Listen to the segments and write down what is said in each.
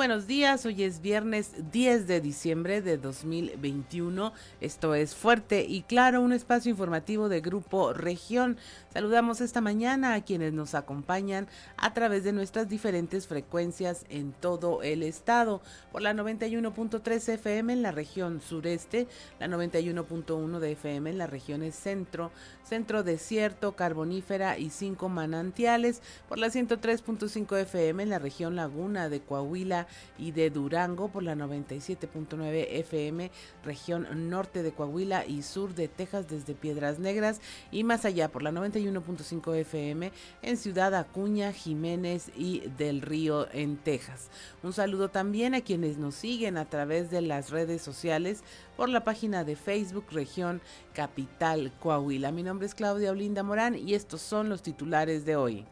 Buenos días, hoy es viernes 10 de diciembre de 2021. Esto es Fuerte y Claro, un espacio informativo de Grupo Región. Saludamos esta mañana a quienes nos acompañan a través de nuestras diferentes frecuencias en todo el estado. Por la 91.3 FM en la región sureste, la 91.1 de FM en las regiones centro, centro desierto, carbonífera y cinco manantiales. Por la 103.5 FM en la región laguna de Coahuila y de Durango por la 97.9 FM, región norte de Coahuila y sur de Texas desde Piedras Negras y más allá por la 91.5 FM en Ciudad Acuña, Jiménez y del Río en Texas. Un saludo también a quienes nos siguen a través de las redes sociales por la página de Facebook Región Capital Coahuila. Mi nombre es Claudia Olinda Morán y estos son los titulares de hoy.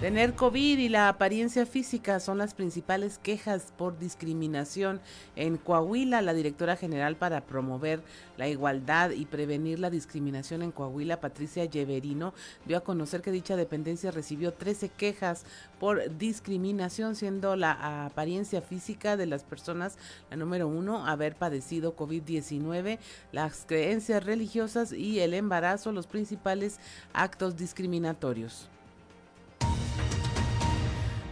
Tener COVID y la apariencia física son las principales quejas por discriminación. En Coahuila, la directora general para promover la igualdad y prevenir la discriminación en Coahuila, Patricia Lleverino, dio a conocer que dicha dependencia recibió 13 quejas por discriminación, siendo la apariencia física de las personas la número uno, haber padecido COVID-19, las creencias religiosas y el embarazo los principales actos discriminatorios.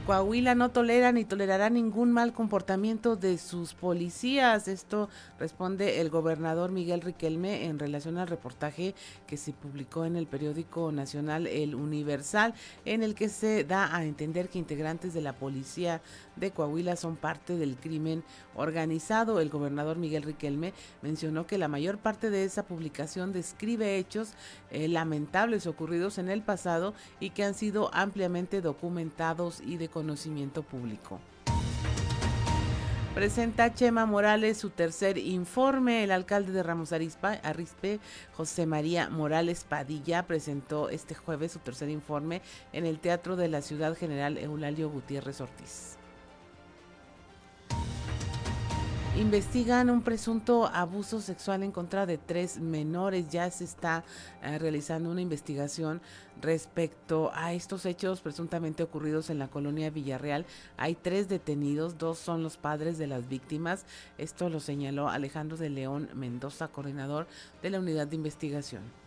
Coahuila no tolera ni tolerará ningún mal comportamiento de sus policías. Esto responde el gobernador Miguel Riquelme en relación al reportaje que se publicó en el periódico nacional El Universal, en el que se da a entender que integrantes de la policía de Coahuila son parte del crimen organizado. El gobernador Miguel Riquelme mencionó que la mayor parte de esa publicación describe hechos eh, lamentables ocurridos en el pasado y que han sido ampliamente documentados y de conocimiento público. Presenta Chema Morales su tercer informe. El alcalde de Ramos Arispe, José María Morales Padilla, presentó este jueves su tercer informe en el Teatro de la Ciudad General Eulalio Gutiérrez Ortiz. Investigan un presunto abuso sexual en contra de tres menores. Ya se está eh, realizando una investigación respecto a estos hechos presuntamente ocurridos en la colonia Villarreal. Hay tres detenidos, dos son los padres de las víctimas. Esto lo señaló Alejandro de León Mendoza, coordinador de la unidad de investigación.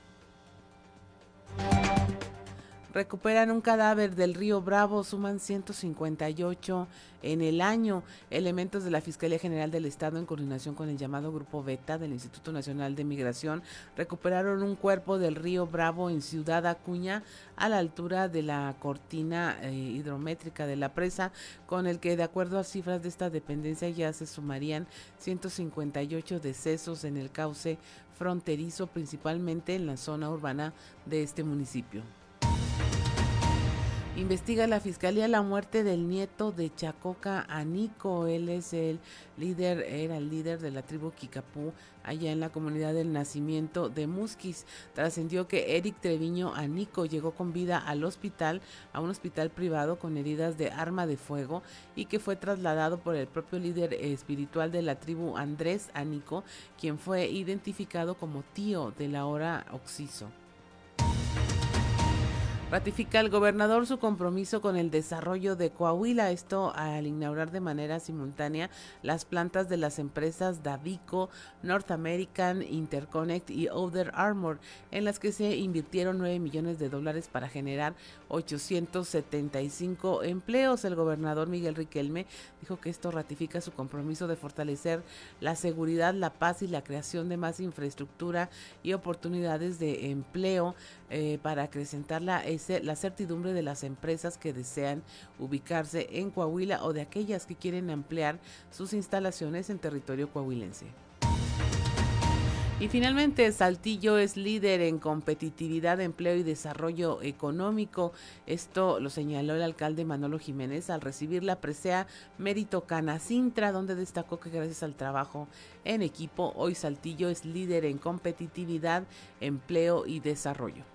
Recuperan un cadáver del río Bravo, suman 158 en el año. Elementos de la Fiscalía General del Estado, en coordinación con el llamado Grupo Beta del Instituto Nacional de Migración, recuperaron un cuerpo del río Bravo en Ciudad Acuña, a la altura de la cortina eh, hidrométrica de la presa, con el que, de acuerdo a cifras de esta dependencia, ya se sumarían 158 decesos en el cauce fronterizo, principalmente en la zona urbana de este municipio. Investiga la fiscalía la muerte del nieto de Chacoca Anico. Él es el líder, era el líder de la tribu Kikapú allá en la comunidad del nacimiento de Musquis. Trascendió que Eric Treviño Anico llegó con vida al hospital, a un hospital privado con heridas de arma de fuego y que fue trasladado por el propio líder espiritual de la tribu Andrés Anico, quien fue identificado como tío de la hora Oxiso. Ratifica el gobernador su compromiso con el desarrollo de Coahuila, esto al inaugurar de manera simultánea las plantas de las empresas Davico, North American, Interconnect y Other Armor, en las que se invirtieron 9 millones de dólares para generar 875 empleos. El gobernador Miguel Riquelme dijo que esto ratifica su compromiso de fortalecer la seguridad, la paz y la creación de más infraestructura y oportunidades de empleo eh, para acrecentar la la certidumbre de las empresas que desean ubicarse en Coahuila o de aquellas que quieren ampliar sus instalaciones en territorio coahuilense. Y finalmente, Saltillo es líder en competitividad, empleo y desarrollo económico. Esto lo señaló el alcalde Manolo Jiménez al recibir la presea Mérito Canacintra, donde destacó que gracias al trabajo en equipo, hoy Saltillo es líder en competitividad, empleo y desarrollo.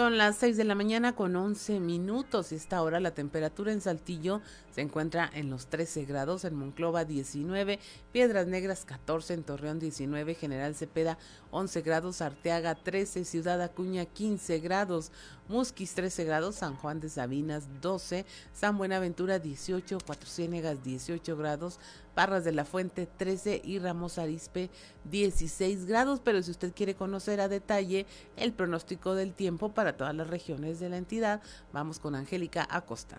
Son las 6 de la mañana con 11 minutos. Esta hora la temperatura en Saltillo se encuentra en los 13 grados, en Monclova 19, Piedras Negras 14, en Torreón 19, General Cepeda 11 grados, Arteaga 13, Ciudad Acuña 15 grados, Musquis 13 grados, San Juan de Sabinas 12, San Buenaventura 18, Cuatro Ciénegas 18 grados, Parras de la Fuente 13 y Ramos Arispe 16 grados. Pero si usted quiere conocer a detalle el pronóstico del tiempo para todas las regiones de la entidad, vamos con Angélica Acosta.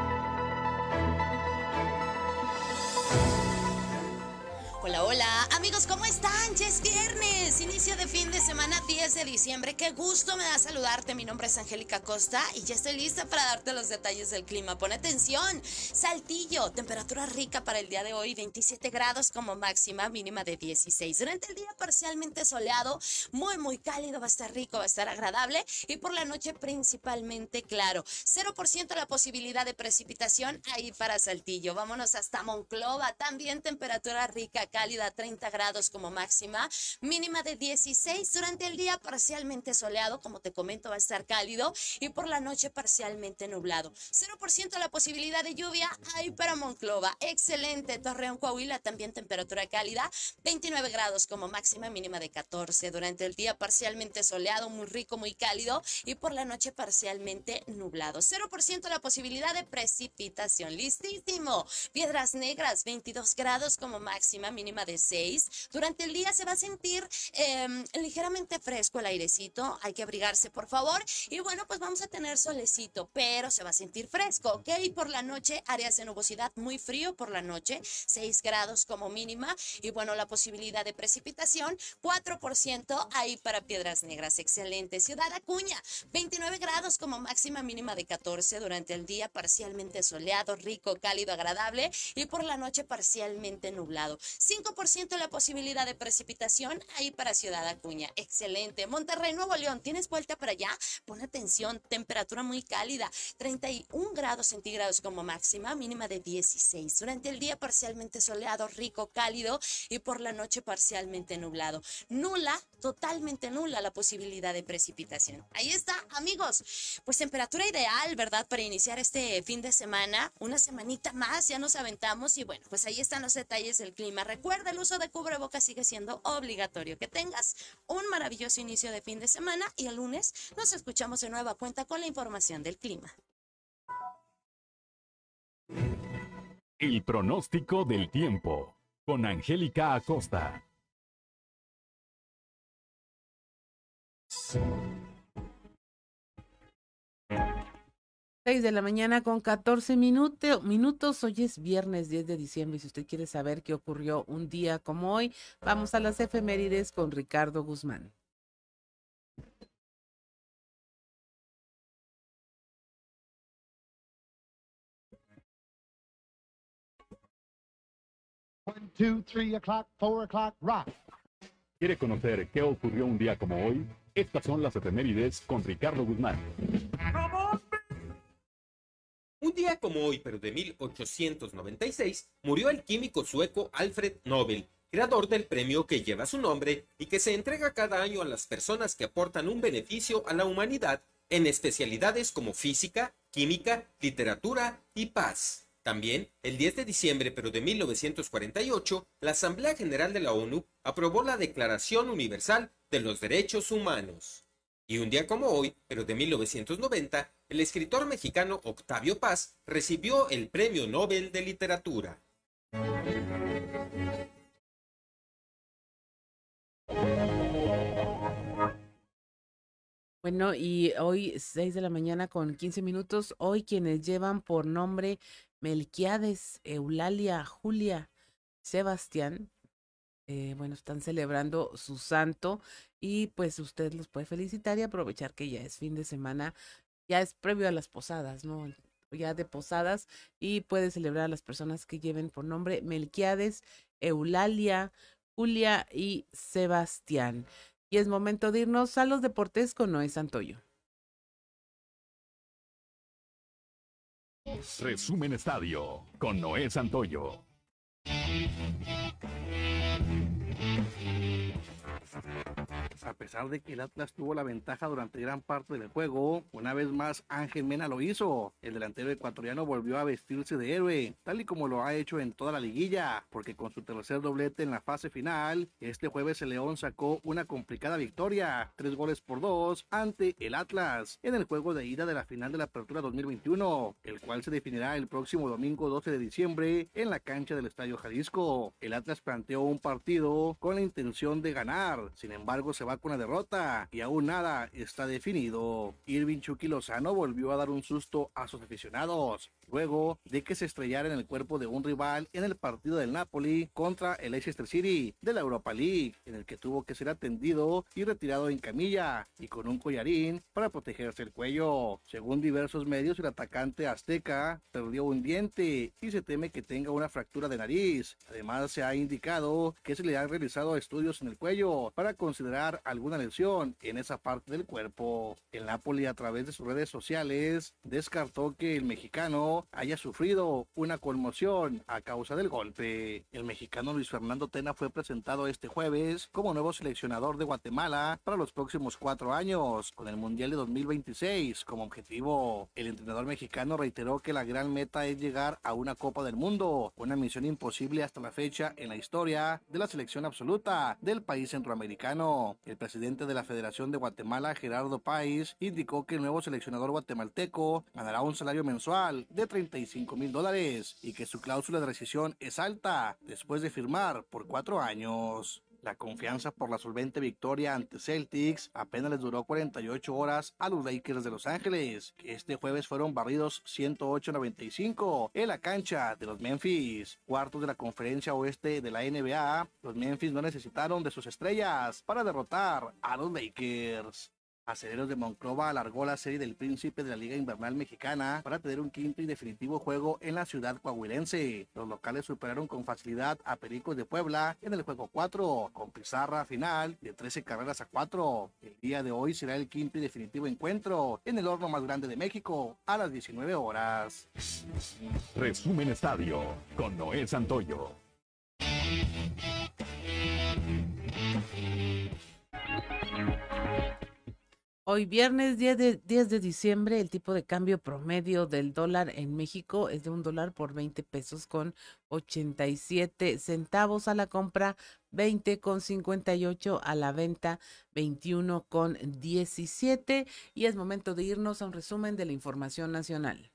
Hola, hola, amigos, ¿cómo están? Ya es viernes, inicio de fin de semana 10 de diciembre. Qué gusto me da saludarte. Mi nombre es Angélica Costa y ya estoy lista para darte los detalles del clima. Pon atención. Saltillo, temperatura rica para el día de hoy, 27 grados como máxima, mínima de 16. Durante el día parcialmente soleado, muy, muy cálido, va a estar rico, va a estar agradable y por la noche principalmente claro. 0% la posibilidad de precipitación ahí para Saltillo. Vámonos hasta Monclova, también temperatura rica cálida, 30 grados como máxima, mínima de 16 durante el día parcialmente soleado, como te comento, va a estar cálido y por la noche parcialmente nublado. 0% la posibilidad de lluvia ahí para Monclova. Excelente. Torreón, Coahuila, también temperatura cálida, 29 grados como máxima, mínima de 14 durante el día parcialmente soleado, muy rico, muy cálido y por la noche parcialmente nublado. 0% la posibilidad de precipitación. Listísimo. Piedras Negras, 22 grados como máxima, mínima de 6. Durante el día se va a sentir em, ligeramente fresco el airecito, hay que abrigarse por favor. Y bueno, pues vamos a tener solecito, pero se va a sentir fresco, ¿ok? Por la noche, áreas de nubosidad muy frío por la noche, 6 grados como mínima. Y bueno, la posibilidad de precipitación, 4% ahí para Piedras Negras, excelente. Ciudad Acuña, 29 grados como máxima mínima de 14 durante el día, parcialmente soleado, rico, cálido, agradable. Y por la noche parcialmente nublado. 5% la posibilidad de precipitación ahí para Ciudad Acuña. Excelente. Monterrey, Nuevo León, ¿tienes vuelta para allá? Pon atención, temperatura muy cálida, 31 grados centígrados como máxima, mínima de 16. Durante el día parcialmente soleado, rico, cálido y por la noche parcialmente nublado. Nula, totalmente nula la posibilidad de precipitación. Ahí está, amigos. Pues temperatura ideal, ¿verdad? Para iniciar este fin de semana, una semanita más, ya nos aventamos y bueno, pues ahí están los detalles del clima. Recuerda, el uso de cubrebocas sigue siendo obligatorio. Que tengas un maravilloso inicio de fin de semana y el lunes nos escuchamos de nueva cuenta con la información del clima. El pronóstico del tiempo con Angélica Acosta. 6 de la mañana con 14 minutos, minutos. Hoy es viernes 10 de diciembre y si usted quiere saber qué ocurrió un día como hoy, vamos a las efemérides con Ricardo Guzmán. One, two, three o'clock, four o'clock, rock. ¿Quiere conocer qué ocurrió un día como hoy? Estas son las efemérides con Ricardo Guzmán. Un día como hoy, pero de 1896, murió el químico sueco Alfred Nobel, creador del premio que lleva su nombre y que se entrega cada año a las personas que aportan un beneficio a la humanidad en especialidades como física, química, literatura y paz. También, el 10 de diciembre pero de 1948, la Asamblea General de la ONU aprobó la Declaración Universal de los Derechos Humanos. Y un día como hoy, pero de 1990, el escritor mexicano Octavio Paz recibió el Premio Nobel de Literatura. Bueno, y hoy 6 de la mañana con 15 minutos, hoy quienes llevan por nombre Melquiades, Eulalia, Julia, Sebastián, eh, bueno, están celebrando su santo y pues usted los puede felicitar y aprovechar que ya es fin de semana, ya es previo a las posadas, ¿no? Ya de posadas y puede celebrar a las personas que lleven por nombre Melquiades, Eulalia, Julia y Sebastián. Y es momento de irnos a los deportes con Noé Santoyo. Resumen Estadio con Noé Santoyo. A pesar de que el Atlas tuvo la ventaja durante gran parte del juego, una vez más Ángel Mena lo hizo. El delantero ecuatoriano volvió a vestirse de héroe, tal y como lo ha hecho en toda la liguilla, porque con su tercer doblete en la fase final, este jueves el León sacó una complicada victoria, tres goles por dos, ante el Atlas, en el juego de ida de la final de la Apertura 2021, el cual se definirá el próximo domingo 12 de diciembre en la cancha del Estadio Jalisco. El Atlas planteó un partido con la intención de ganar, sin embargo se va con la derrota y aún nada está definido. Irving Chucky Lozano volvió a dar un susto a sus aficionados luego de que se estrellara en el cuerpo de un rival en el partido del Napoli contra el Leicester City de la Europa League, en el que tuvo que ser atendido y retirado en camilla y con un collarín para protegerse el cuello. Según diversos medios, el atacante azteca perdió un diente y se teme que tenga una fractura de nariz. Además, se ha indicado que se le han realizado estudios en el cuello para considerar alguna lesión en esa parte del cuerpo. El Napoli, a través de sus redes sociales, descartó que el mexicano haya sufrido una conmoción a causa del golpe. El mexicano Luis Fernando Tena fue presentado este jueves como nuevo seleccionador de Guatemala para los próximos cuatro años, con el Mundial de 2026 como objetivo. El entrenador mexicano reiteró que la gran meta es llegar a una Copa del Mundo, una misión imposible hasta la fecha en la historia de la selección absoluta del país centroamericano. El presidente de la Federación de Guatemala, Gerardo País, indicó que el nuevo seleccionador guatemalteco ganará un salario mensual de 35 mil dólares y que su cláusula de rescisión es alta después de firmar por cuatro años. La confianza por la solvente victoria ante Celtics apenas les duró 48 horas a los Lakers de Los Ángeles, que este jueves fueron barridos 108-95 en la cancha de los Memphis. Cuartos de la conferencia oeste de la NBA, los Memphis no necesitaron de sus estrellas para derrotar a los Lakers. Aceleros de Monclova alargó la serie del príncipe de la Liga Invernal Mexicana para tener un quinto y definitivo juego en la ciudad coahuilense. Los locales superaron con facilidad a Pericos de Puebla en el juego 4, con pizarra final de 13 carreras a 4. El día de hoy será el quinto y definitivo encuentro en el horno más grande de México a las 19 horas. Resumen Estadio con Noé Santoyo. Hoy viernes 10 de, 10 de diciembre, el tipo de cambio promedio del dólar en México es de un dólar por 20 pesos con 87 centavos a la compra, 20 con 58 a la venta, 21 con 17. Y es momento de irnos a un resumen de la información nacional.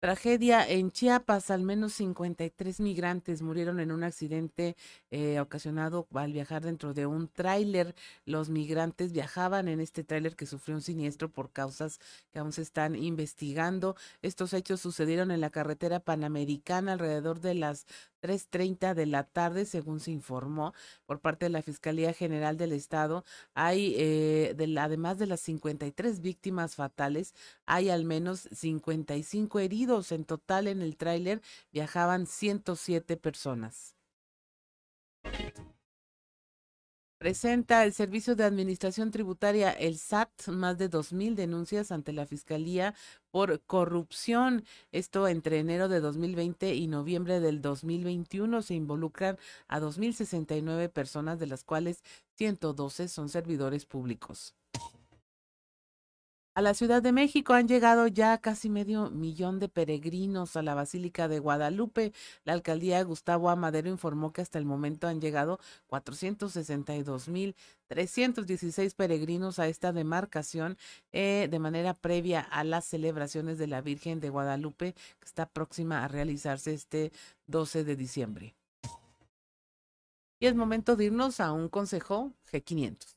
Tragedia en Chiapas, al menos 53 migrantes murieron en un accidente eh, ocasionado al viajar dentro de un tráiler. Los migrantes viajaban en este tráiler que sufrió un siniestro por causas que aún se están investigando. Estos hechos sucedieron en la carretera panamericana alrededor de las 3.30 de la tarde, según se informó por parte de la Fiscalía General del Estado. Hay, eh, de además de las 53 víctimas fatales, hay al menos 55 heridos. En total, en el tráiler viajaban 107 personas. Presenta el Servicio de Administración Tributaria, el SAT, más de 2.000 denuncias ante la Fiscalía por corrupción. Esto entre enero de 2020 y noviembre del 2021 se involucran a 2.069 personas, de las cuales 112 son servidores públicos. A la Ciudad de México han llegado ya casi medio millón de peregrinos a la Basílica de Guadalupe. La alcaldía Gustavo Amadero informó que hasta el momento han llegado 462.316 peregrinos a esta demarcación eh, de manera previa a las celebraciones de la Virgen de Guadalupe, que está próxima a realizarse este 12 de diciembre. Y es momento de irnos a un consejo G500.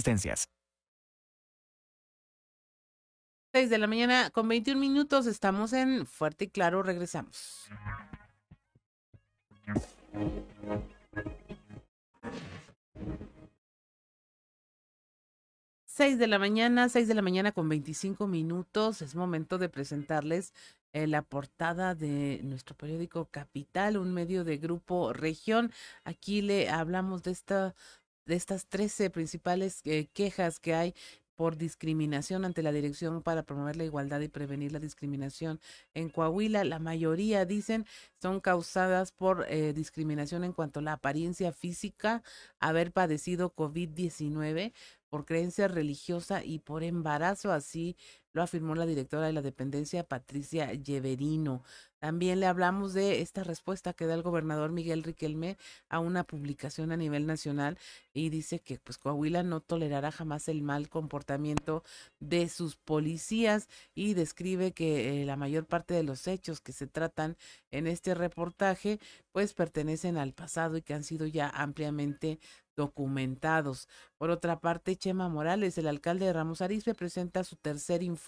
existencias. 6 de la mañana con 21 minutos. Estamos en Fuerte y Claro. Regresamos. Seis de la mañana, seis de la mañana con 25 minutos. Es momento de presentarles eh, la portada de nuestro periódico Capital, un medio de grupo región. Aquí le hablamos de esta de estas 13 principales eh, quejas que hay por discriminación ante la Dirección para promover la igualdad y prevenir la discriminación en Coahuila. La mayoría, dicen, son causadas por eh, discriminación en cuanto a la apariencia física, haber padecido COVID-19, por creencia religiosa y por embarazo, así lo afirmó la directora de la dependencia, Patricia Lleverino. También le hablamos de esta respuesta que da el gobernador Miguel Riquelme a una publicación a nivel nacional y dice que pues Coahuila no tolerará jamás el mal comportamiento de sus policías y describe que eh, la mayor parte de los hechos que se tratan en este reportaje pues pertenecen al pasado y que han sido ya ampliamente documentados. Por otra parte, Chema Morales, el alcalde de Ramos Arizpe, presenta su tercer informe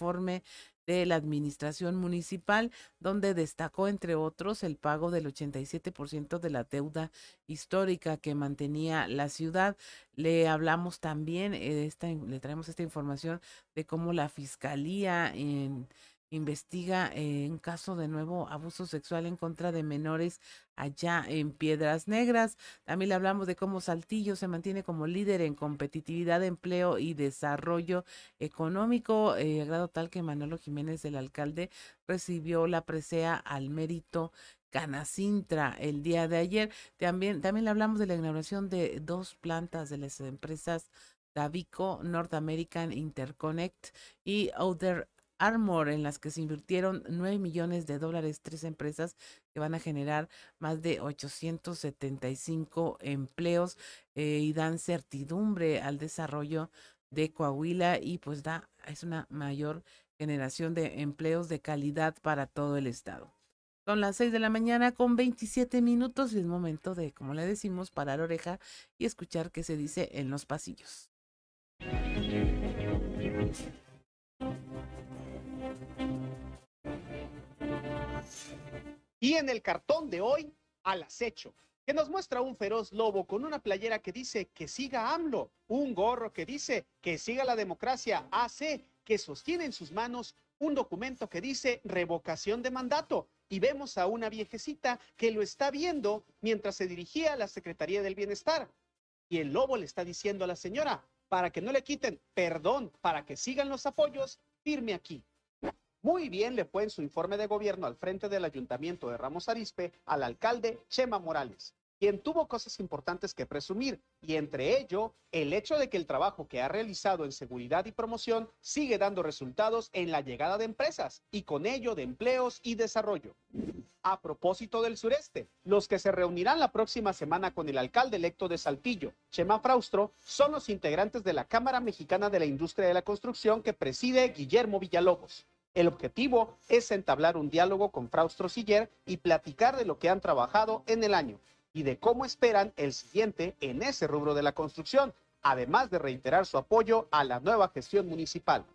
de la administración municipal, donde destacó, entre otros, el pago del 87% de la deuda histórica que mantenía la ciudad. Le hablamos también, eh, esta, le traemos esta información de cómo la fiscalía en investiga eh, un caso de nuevo abuso sexual en contra de menores allá en Piedras Negras. También le hablamos de cómo Saltillo se mantiene como líder en competitividad, empleo y desarrollo económico, eh, a grado tal que Manolo Jiménez, el alcalde, recibió la presea al mérito Canacintra el día de ayer. También, también le hablamos de la inauguración de dos plantas de las empresas Davico, North American Interconnect y Outer Armor, en las que se invirtieron 9 millones de dólares, tres empresas que van a generar más de 875 empleos eh, y dan certidumbre al desarrollo de Coahuila y pues da, es una mayor generación de empleos de calidad para todo el estado. Son las 6 de la mañana con 27 minutos y es momento de, como le decimos, parar oreja y escuchar qué se dice en los pasillos. Y en el cartón de hoy, al acecho, que nos muestra un feroz lobo con una playera que dice que siga AMLO, un gorro que dice que siga la democracia AC, que sostiene en sus manos un documento que dice revocación de mandato. Y vemos a una viejecita que lo está viendo mientras se dirigía a la Secretaría del Bienestar. Y el lobo le está diciendo a la señora, para que no le quiten perdón, para que sigan los apoyos, firme aquí. Muy bien le fue en su informe de gobierno al frente del ayuntamiento de Ramos Arispe al alcalde Chema Morales, quien tuvo cosas importantes que presumir, y entre ello el hecho de que el trabajo que ha realizado en seguridad y promoción sigue dando resultados en la llegada de empresas y con ello de empleos y desarrollo. A propósito del sureste, los que se reunirán la próxima semana con el alcalde electo de Saltillo, Chema Fraustro, son los integrantes de la Cámara Mexicana de la Industria de la Construcción que preside Guillermo Villalobos. El objetivo es entablar un diálogo con Fraustro Siller y platicar de lo que han trabajado en el año y de cómo esperan el siguiente en ese rubro de la construcción, además de reiterar su apoyo a la nueva gestión municipal.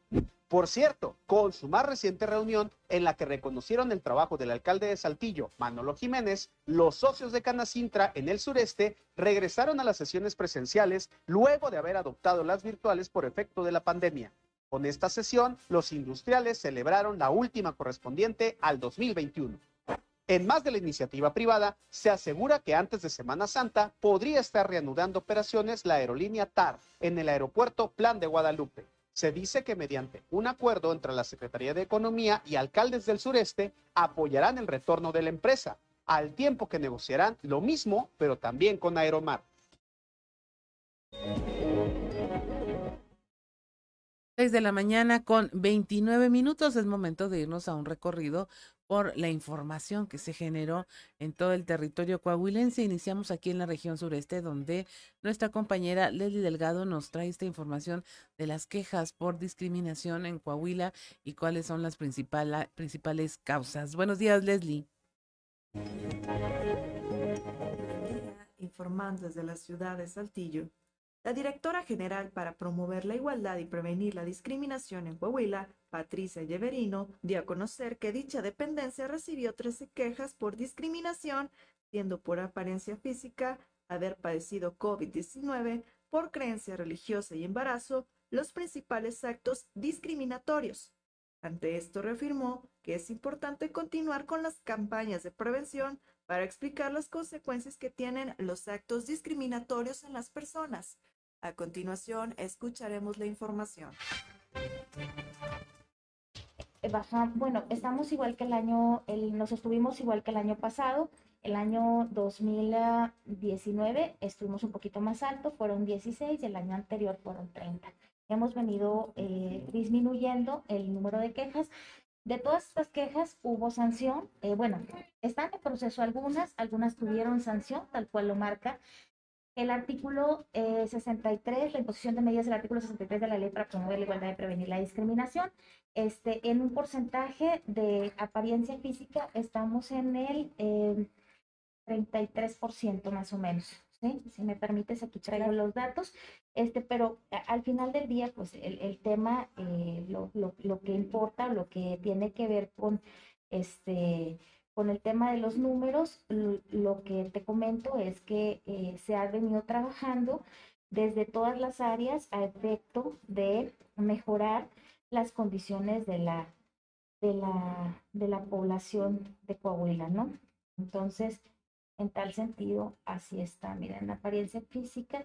Por cierto, con su más reciente reunión en la que reconocieron el trabajo del alcalde de Saltillo, Manolo Jiménez, los socios de Canacintra en el sureste regresaron a las sesiones presenciales luego de haber adoptado las virtuales por efecto de la pandemia. Con esta sesión, los industriales celebraron la última correspondiente al 2021. En más de la iniciativa privada, se asegura que antes de Semana Santa podría estar reanudando operaciones la aerolínea TAR en el aeropuerto Plan de Guadalupe. Se dice que mediante un acuerdo entre la Secretaría de Economía y alcaldes del sureste apoyarán el retorno de la empresa, al tiempo que negociarán lo mismo, pero también con Aeromar. 6 de la mañana con 29 minutos. Es momento de irnos a un recorrido por la información que se generó en todo el territorio coahuilense. Iniciamos aquí en la región sureste, donde nuestra compañera Leslie Delgado nos trae esta información de las quejas por discriminación en Coahuila y cuáles son las principales causas. Buenos días, Leslie. Informando desde la ciudad de Saltillo. La directora general para promover la igualdad y prevenir la discriminación en Coahuila, Patricia Lleverino, dio a conocer que dicha dependencia recibió 13 quejas por discriminación, siendo por apariencia física, haber padecido COVID-19, por creencia religiosa y embarazo, los principales actos discriminatorios. Ante esto reafirmó que es importante continuar con las campañas de prevención para explicar las consecuencias que tienen los actos discriminatorios en las personas, a continuación, escucharemos la información. Eh, bueno, estamos igual que el año, el, nos estuvimos igual que el año pasado. El año 2019 estuvimos un poquito más alto, fueron 16 y el año anterior fueron 30. Hemos venido eh, disminuyendo el número de quejas. De todas estas quejas hubo sanción. Eh, bueno, están en proceso algunas, algunas tuvieron sanción, tal cual lo marca el artículo 63, eh, la imposición de medidas del artículo 63 de la ley para promover la igualdad y prevenir la discriminación. Este, en un porcentaje de apariencia física estamos en el 33% más o menos. ¿sí? Si me permites, aquí traigo los datos. Este, pero al final del día, pues el, el tema, eh, lo, lo, lo que importa, lo que tiene que ver con este con el tema de los números, lo que te comento es que eh, se ha venido trabajando desde todas las áreas a efecto de mejorar las condiciones de la, de la, de la población de Coahuila, ¿no? Entonces, en tal sentido, así está. Miren, en apariencia física,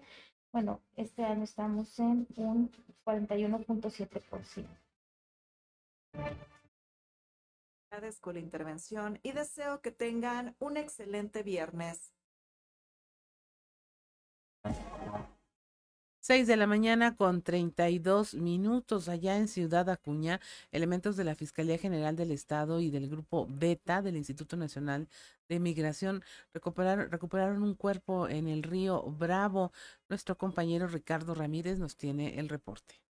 bueno, este año estamos en un 41.7% con la intervención y deseo que tengan un excelente viernes. 6 de la mañana con 32 minutos allá en Ciudad Acuña, elementos de la Fiscalía General del Estado y del Grupo Beta del Instituto Nacional de Migración recuperaron un cuerpo en el río Bravo. Nuestro compañero Ricardo Ramírez nos tiene el reporte.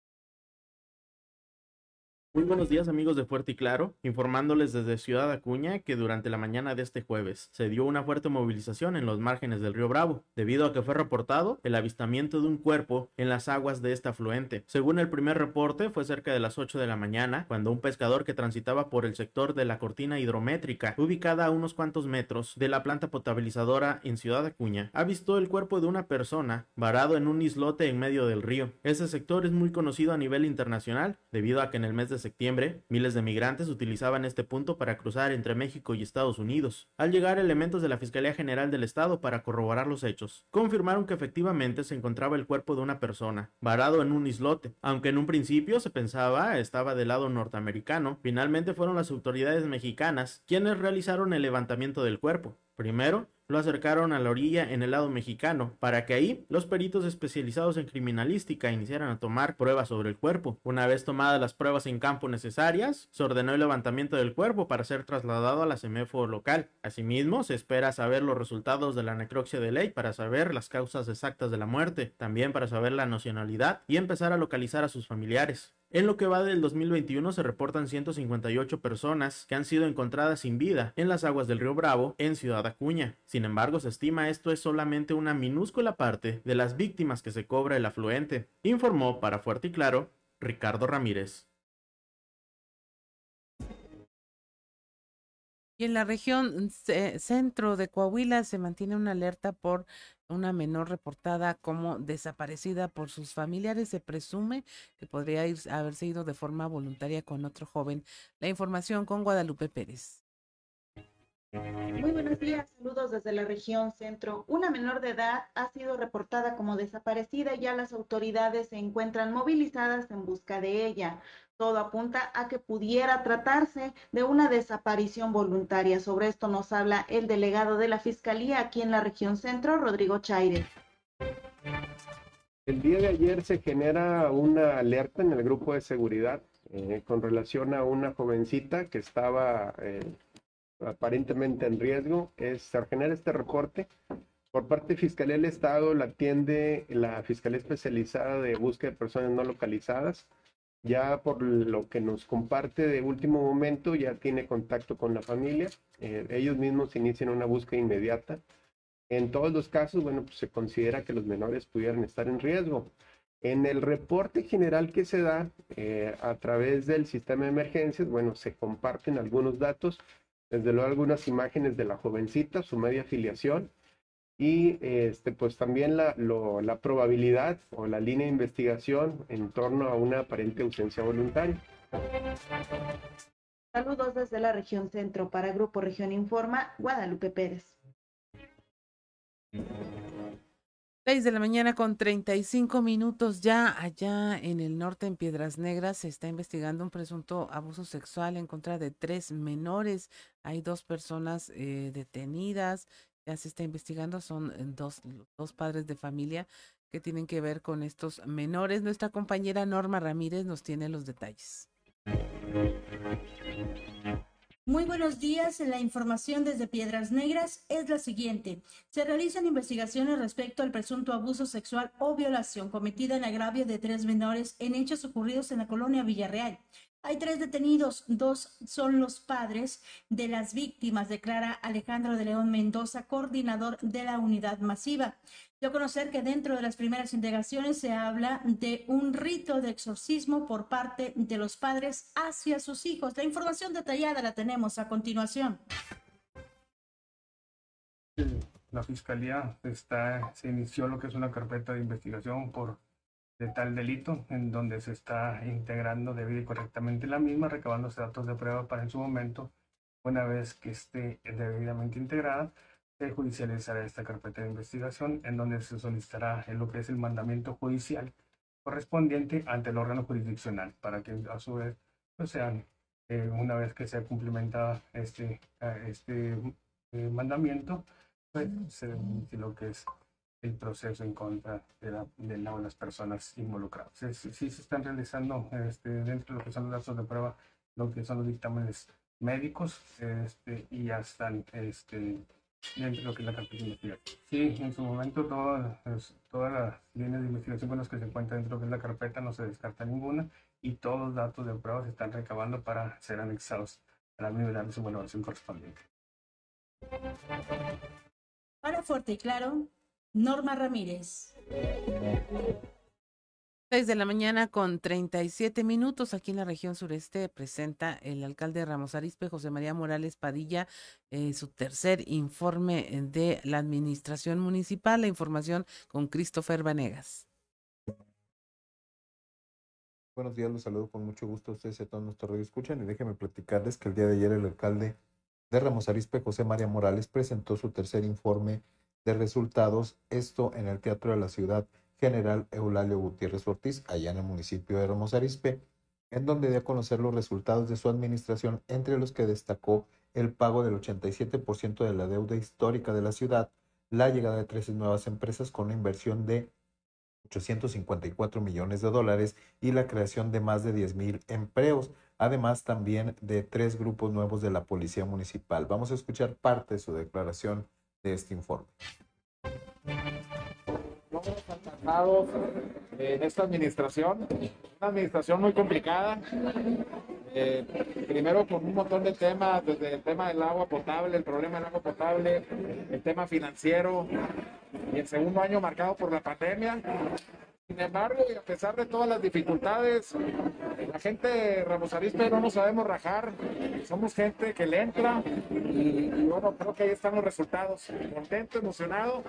Muy buenos días amigos de Fuerte y Claro, informándoles desde Ciudad Acuña que durante la mañana de este jueves se dio una fuerte movilización en los márgenes del río Bravo, debido a que fue reportado el avistamiento de un cuerpo en las aguas de este afluente. Según el primer reporte, fue cerca de las 8 de la mañana, cuando un pescador que transitaba por el sector de la cortina hidrométrica, ubicada a unos cuantos metros de la planta potabilizadora en Ciudad Acuña, avistó el cuerpo de una persona varado en un islote en medio del río. Ese sector es muy conocido a nivel internacional, debido a que en el mes de septiembre, miles de migrantes utilizaban este punto para cruzar entre México y Estados Unidos. Al llegar elementos de la Fiscalía General del Estado para corroborar los hechos, confirmaron que efectivamente se encontraba el cuerpo de una persona, varado en un islote. Aunque en un principio se pensaba estaba del lado norteamericano, finalmente fueron las autoridades mexicanas quienes realizaron el levantamiento del cuerpo. Primero, lo acercaron a la orilla en el lado mexicano, para que ahí los peritos especializados en criminalística iniciaran a tomar pruebas sobre el cuerpo. Una vez tomadas las pruebas en campo necesarias, se ordenó el levantamiento del cuerpo para ser trasladado a la CEMEFO local. Asimismo, se espera saber los resultados de la necropsia de ley para saber las causas exactas de la muerte, también para saber la nacionalidad y empezar a localizar a sus familiares. En lo que va del 2021 se reportan 158 personas que han sido encontradas sin vida en las aguas del río Bravo en Ciudad Acuña. Sin embargo, se estima esto es solamente una minúscula parte de las víctimas que se cobra el afluente, informó para Fuerte y Claro Ricardo Ramírez. Y en la región centro de Coahuila se mantiene una alerta por una menor reportada como desaparecida por sus familiares. Se presume que podría haberse ido de forma voluntaria con otro joven. La información con Guadalupe Pérez. Muy buenos días, saludos desde la región centro. Una menor de edad ha sido reportada como desaparecida y ya las autoridades se encuentran movilizadas en busca de ella. Todo apunta a que pudiera tratarse de una desaparición voluntaria. Sobre esto nos habla el delegado de la Fiscalía aquí en la región centro, Rodrigo Chaire. El día de ayer se genera una alerta en el grupo de seguridad eh, con relación a una jovencita que estaba eh, aparentemente en riesgo. Es, se genera este reporte. Por parte de Fiscalía del Estado la atiende la Fiscalía Especializada de Búsqueda de Personas No Localizadas. Ya por lo que nos comparte de último momento, ya tiene contacto con la familia. Eh, ellos mismos inician una búsqueda inmediata. En todos los casos, bueno, pues se considera que los menores pudieran estar en riesgo. En el reporte general que se da eh, a través del sistema de emergencias, bueno, se comparten algunos datos, desde luego algunas imágenes de la jovencita, su media afiliación y este, pues también la, lo, la probabilidad o la línea de investigación en torno a una aparente ausencia voluntaria. Saludos desde la región centro para Grupo Región Informa, Guadalupe Pérez. 6 de la mañana con 35 minutos ya allá en el norte en Piedras Negras se está investigando un presunto abuso sexual en contra de tres menores. Hay dos personas eh, detenidas, ya se está investigando, son eh, dos, dos padres de familia que tienen que ver con estos menores. Nuestra compañera Norma Ramírez nos tiene los detalles. Muy buenos días. La información desde Piedras Negras es la siguiente. Se realizan investigaciones respecto al presunto abuso sexual o violación cometida en agravio de tres menores en hechos ocurridos en la colonia Villarreal. Hay tres detenidos, dos son los padres de las víctimas, declara Alejandro de León Mendoza, coordinador de la unidad masiva. Yo conocer que dentro de las primeras indagaciones se habla de un rito de exorcismo por parte de los padres hacia sus hijos. La información detallada la tenemos a continuación. La fiscalía está, se inició lo que es una carpeta de investigación por de tal delito, en donde se está integrando debida y correctamente la misma, recabándose datos de prueba para en su momento, una vez que esté debidamente integrada, se judicializará esta carpeta de investigación, en donde se solicitará en lo que es el mandamiento judicial correspondiente ante el órgano jurisdiccional, para que a su vez pues sean, eh, una vez que sea cumplimentada este, este eh, mandamiento, pues se lo que es el proceso en contra de, la, de, las personas involucradas. Sí, sí, se están realizando este, dentro de lo que son los datos de prueba, lo que son los dictámenes médicos este, y ya están este, dentro de lo que es la carpeta de investigación. Sí, en su momento todas, todas las líneas de investigación con las que se encuentra dentro de la carpeta no se descarta ninguna y todos los datos de prueba se están recabando para ser anexados a la misma de su evaluación correspondiente. Para Fuerte y Claro, Norma Ramírez. 6 de la mañana con 37 minutos aquí en la región sureste presenta el alcalde Ramos Arispe, José María Morales Padilla, eh, su tercer informe de la administración municipal. La información con Christopher Vanegas. Buenos días, los saludo con mucho gusto a ustedes y a todos nuestros radio escuchan y déjenme platicarles que el día de ayer el alcalde de Ramos Arispe, José María Morales, presentó su tercer informe de resultados, esto en el Teatro de la Ciudad General Eulalio Gutiérrez Ortiz, allá en el municipio de Ramos Arizpe, en donde dio a conocer los resultados de su administración, entre los que destacó el pago del 87% de la deuda histórica de la ciudad, la llegada de 13 nuevas empresas con una inversión de 854 millones de dólares y la creación de más de 10 mil empleos, además también de tres grupos nuevos de la Policía Municipal. Vamos a escuchar parte de su declaración de este informe. alcanzados en esta administración, una administración muy complicada, eh, primero con un montón de temas, desde el tema del agua potable, el problema del agua potable, el tema financiero, y el segundo año marcado por la pandemia, sin embargo, y a pesar de todas las dificultades, la gente de Ramos Arispe no nos sabemos rajar. Somos gente que le entra y, bueno, creo que ahí están los resultados. Contento, emocionado,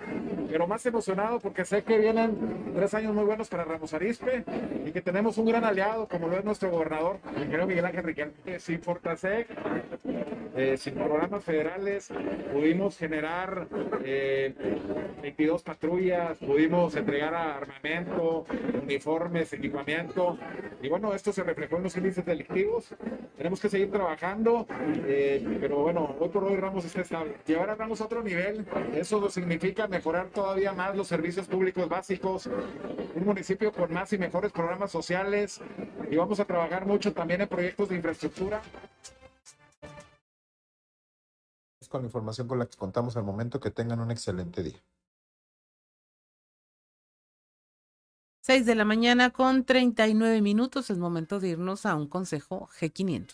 pero más emocionado porque sé que vienen tres años muy buenos para Ramos Arispe y que tenemos un gran aliado como lo es nuestro gobernador, el ingeniero Miguel Ángel Riquelme. Sin Fortasec, eh, sin programas federales, pudimos generar 22 eh, patrullas, pudimos entregar armamento uniformes, equipamiento. Y bueno, esto se reflejó en los índices delictivos. Tenemos que seguir trabajando, eh, pero bueno, hoy por hoy Ramos está estable. Y ahora vamos a otro nivel. Eso significa mejorar todavía más los servicios públicos básicos, un municipio con más y mejores programas sociales y vamos a trabajar mucho también en proyectos de infraestructura. Con la información con la que contamos al momento, que tengan un excelente día. 6 de la mañana con 39 minutos. Es momento de irnos a un consejo G500.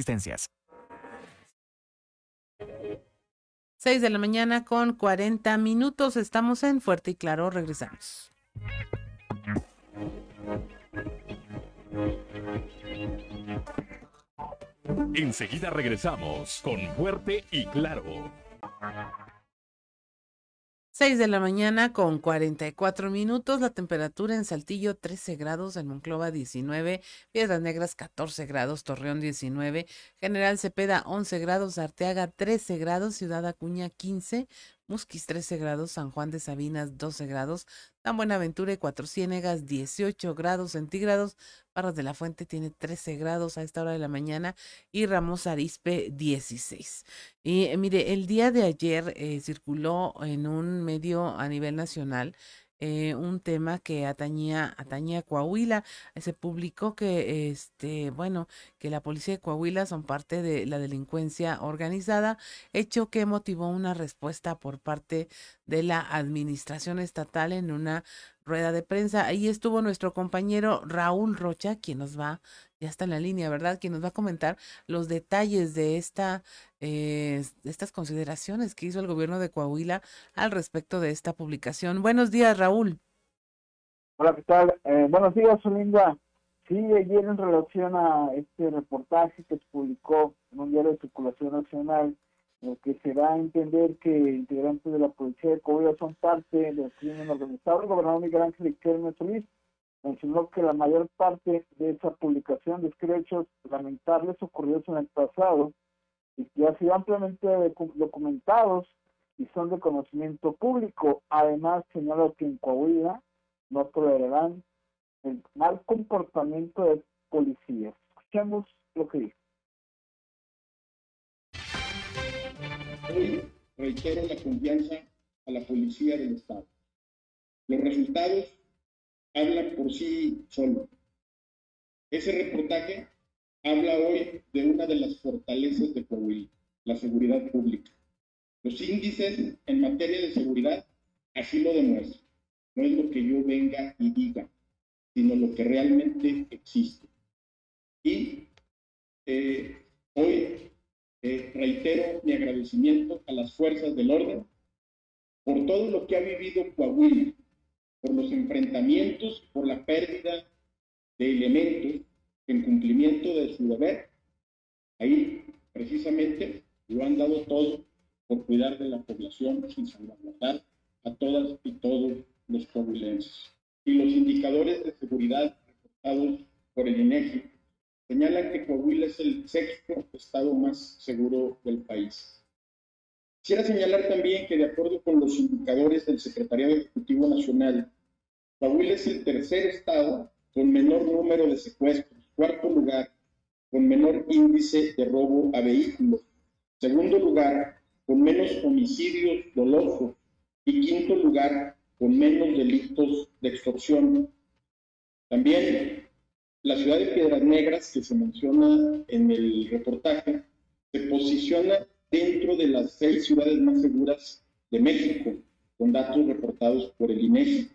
existencias. 6 de la mañana con 40 minutos. Estamos en Fuerte y Claro. Regresamos. Enseguida regresamos con Fuerte y Claro. 6 de la mañana con 44 minutos, la temperatura en Saltillo 13 grados, en Monclova 19, Piedras Negras 14 grados, Torreón 19, General Cepeda 11 grados, Arteaga 13 grados, Ciudad Acuña 15, Musquis 13 grados, San Juan de Sabinas 12 grados, San Buenaventura y Cuatro Ciénegas 18 grados centígrados, Barras de la Fuente tiene 13 grados a esta hora de la mañana y Ramos Arispe 16. Y eh, mire, el día de ayer eh, circuló en un medio a nivel nacional eh, un tema que atañía, atañía a Coahuila. Se publicó que, este, bueno, que la policía de Coahuila son parte de la delincuencia organizada, hecho que motivó una respuesta por parte de la administración estatal en una rueda de prensa. Ahí estuvo nuestro compañero Raúl Rocha, quien nos va, ya está en la línea, ¿verdad? Quien nos va a comentar los detalles de esta, eh, estas consideraciones que hizo el gobierno de Coahuila al respecto de esta publicación. Buenos días, Raúl. Hola, ¿qué tal? Eh, buenos días, Olinda. Sí, ayer en relación a este reportaje que se publicó en un diario de circulación nacional, que se da a entender que integrantes de la policía de Coahuila son parte del crimen organizado. El gobernador Miguel Ángel Iquel Solís mencionó que la mayor parte de esa publicación describe hechos lamentables ocurridos en el pasado y que han sido ampliamente documentados y son de conocimiento público. Además, señala que en Coahuila no tolerarán el mal comportamiento de policías. Escuchemos lo que dice. Reitero la confianza a la policía del Estado. Los resultados hablan por sí solos. Ese reportaje habla hoy de una de las fortalezas de Coahuila, la seguridad pública. Los índices en materia de seguridad así lo demuestran. No es lo que yo venga y diga, sino lo que realmente existe. Y eh, hoy eh, reitero mi agradecimiento a las fuerzas del orden por todo lo que ha vivido Coahuila, por los enfrentamientos, por la pérdida de elementos en cumplimiento de su deber. Ahí, precisamente, lo han dado todo por cuidar de la población sin salvaguardar a todas y todos los coahuilenses. Y los indicadores de seguridad reportados por el INEGI señalan que Coahuila es el sexto estado más seguro del país. Quisiera señalar también que de acuerdo con los indicadores del Secretariado Ejecutivo Nacional, Coahuila es el tercer estado con menor número de secuestros, cuarto lugar con menor índice de robo a vehículos, segundo lugar con menos homicidios dolosos y quinto lugar con menos delitos de extorsión. También la ciudad de Piedras Negras, que se menciona en el reportaje, se posiciona dentro de las seis ciudades más seguras de México, con datos reportados por el INEGI.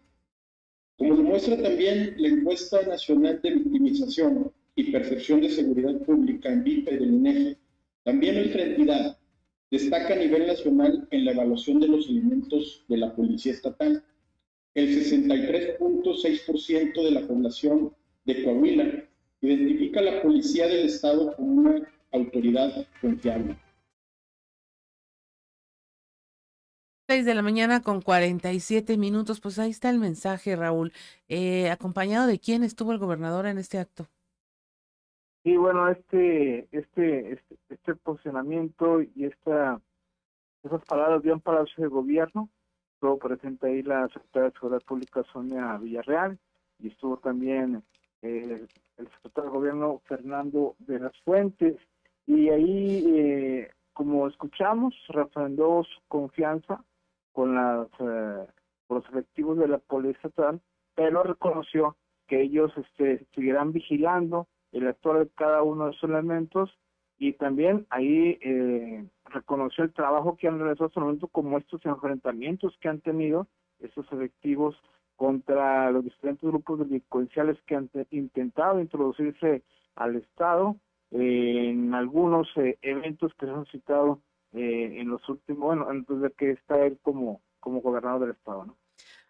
Como demuestra también la encuesta nacional de victimización y percepción de seguridad pública en VIPE del INEGI, también nuestra entidad destaca a nivel nacional en la evaluación de los elementos de la policía estatal. El 63.6% de la población de Coahuila identifica a la policía del Estado como una autoridad confiable. 6 de la mañana con 47 minutos, pues ahí está el mensaje, Raúl. Eh, ¿Acompañado de quién estuvo el gobernador en este acto? Sí, bueno, este, este, este, este posicionamiento y esta, esas palabras de un palacio de gobierno, estuvo presente ahí la secretaria de Seguridad Pública Sonia Villarreal y estuvo también eh, el secretario de gobierno Fernando de las Fuentes. Y ahí, eh, como escuchamos, refrendó su confianza con las eh, los efectivos de la policía estatal, pero reconoció que ellos este, seguirán vigilando el actuar de cada uno de esos elementos. Y también ahí eh, reconoció el trabajo que han realizado hasta el momento como estos enfrentamientos que han tenido estos efectivos contra los diferentes grupos delincuenciales que han intentado introducirse al Estado eh, en algunos eh, eventos que se han citado eh, en los últimos, bueno, antes de que está él como, como gobernador del Estado, ¿no?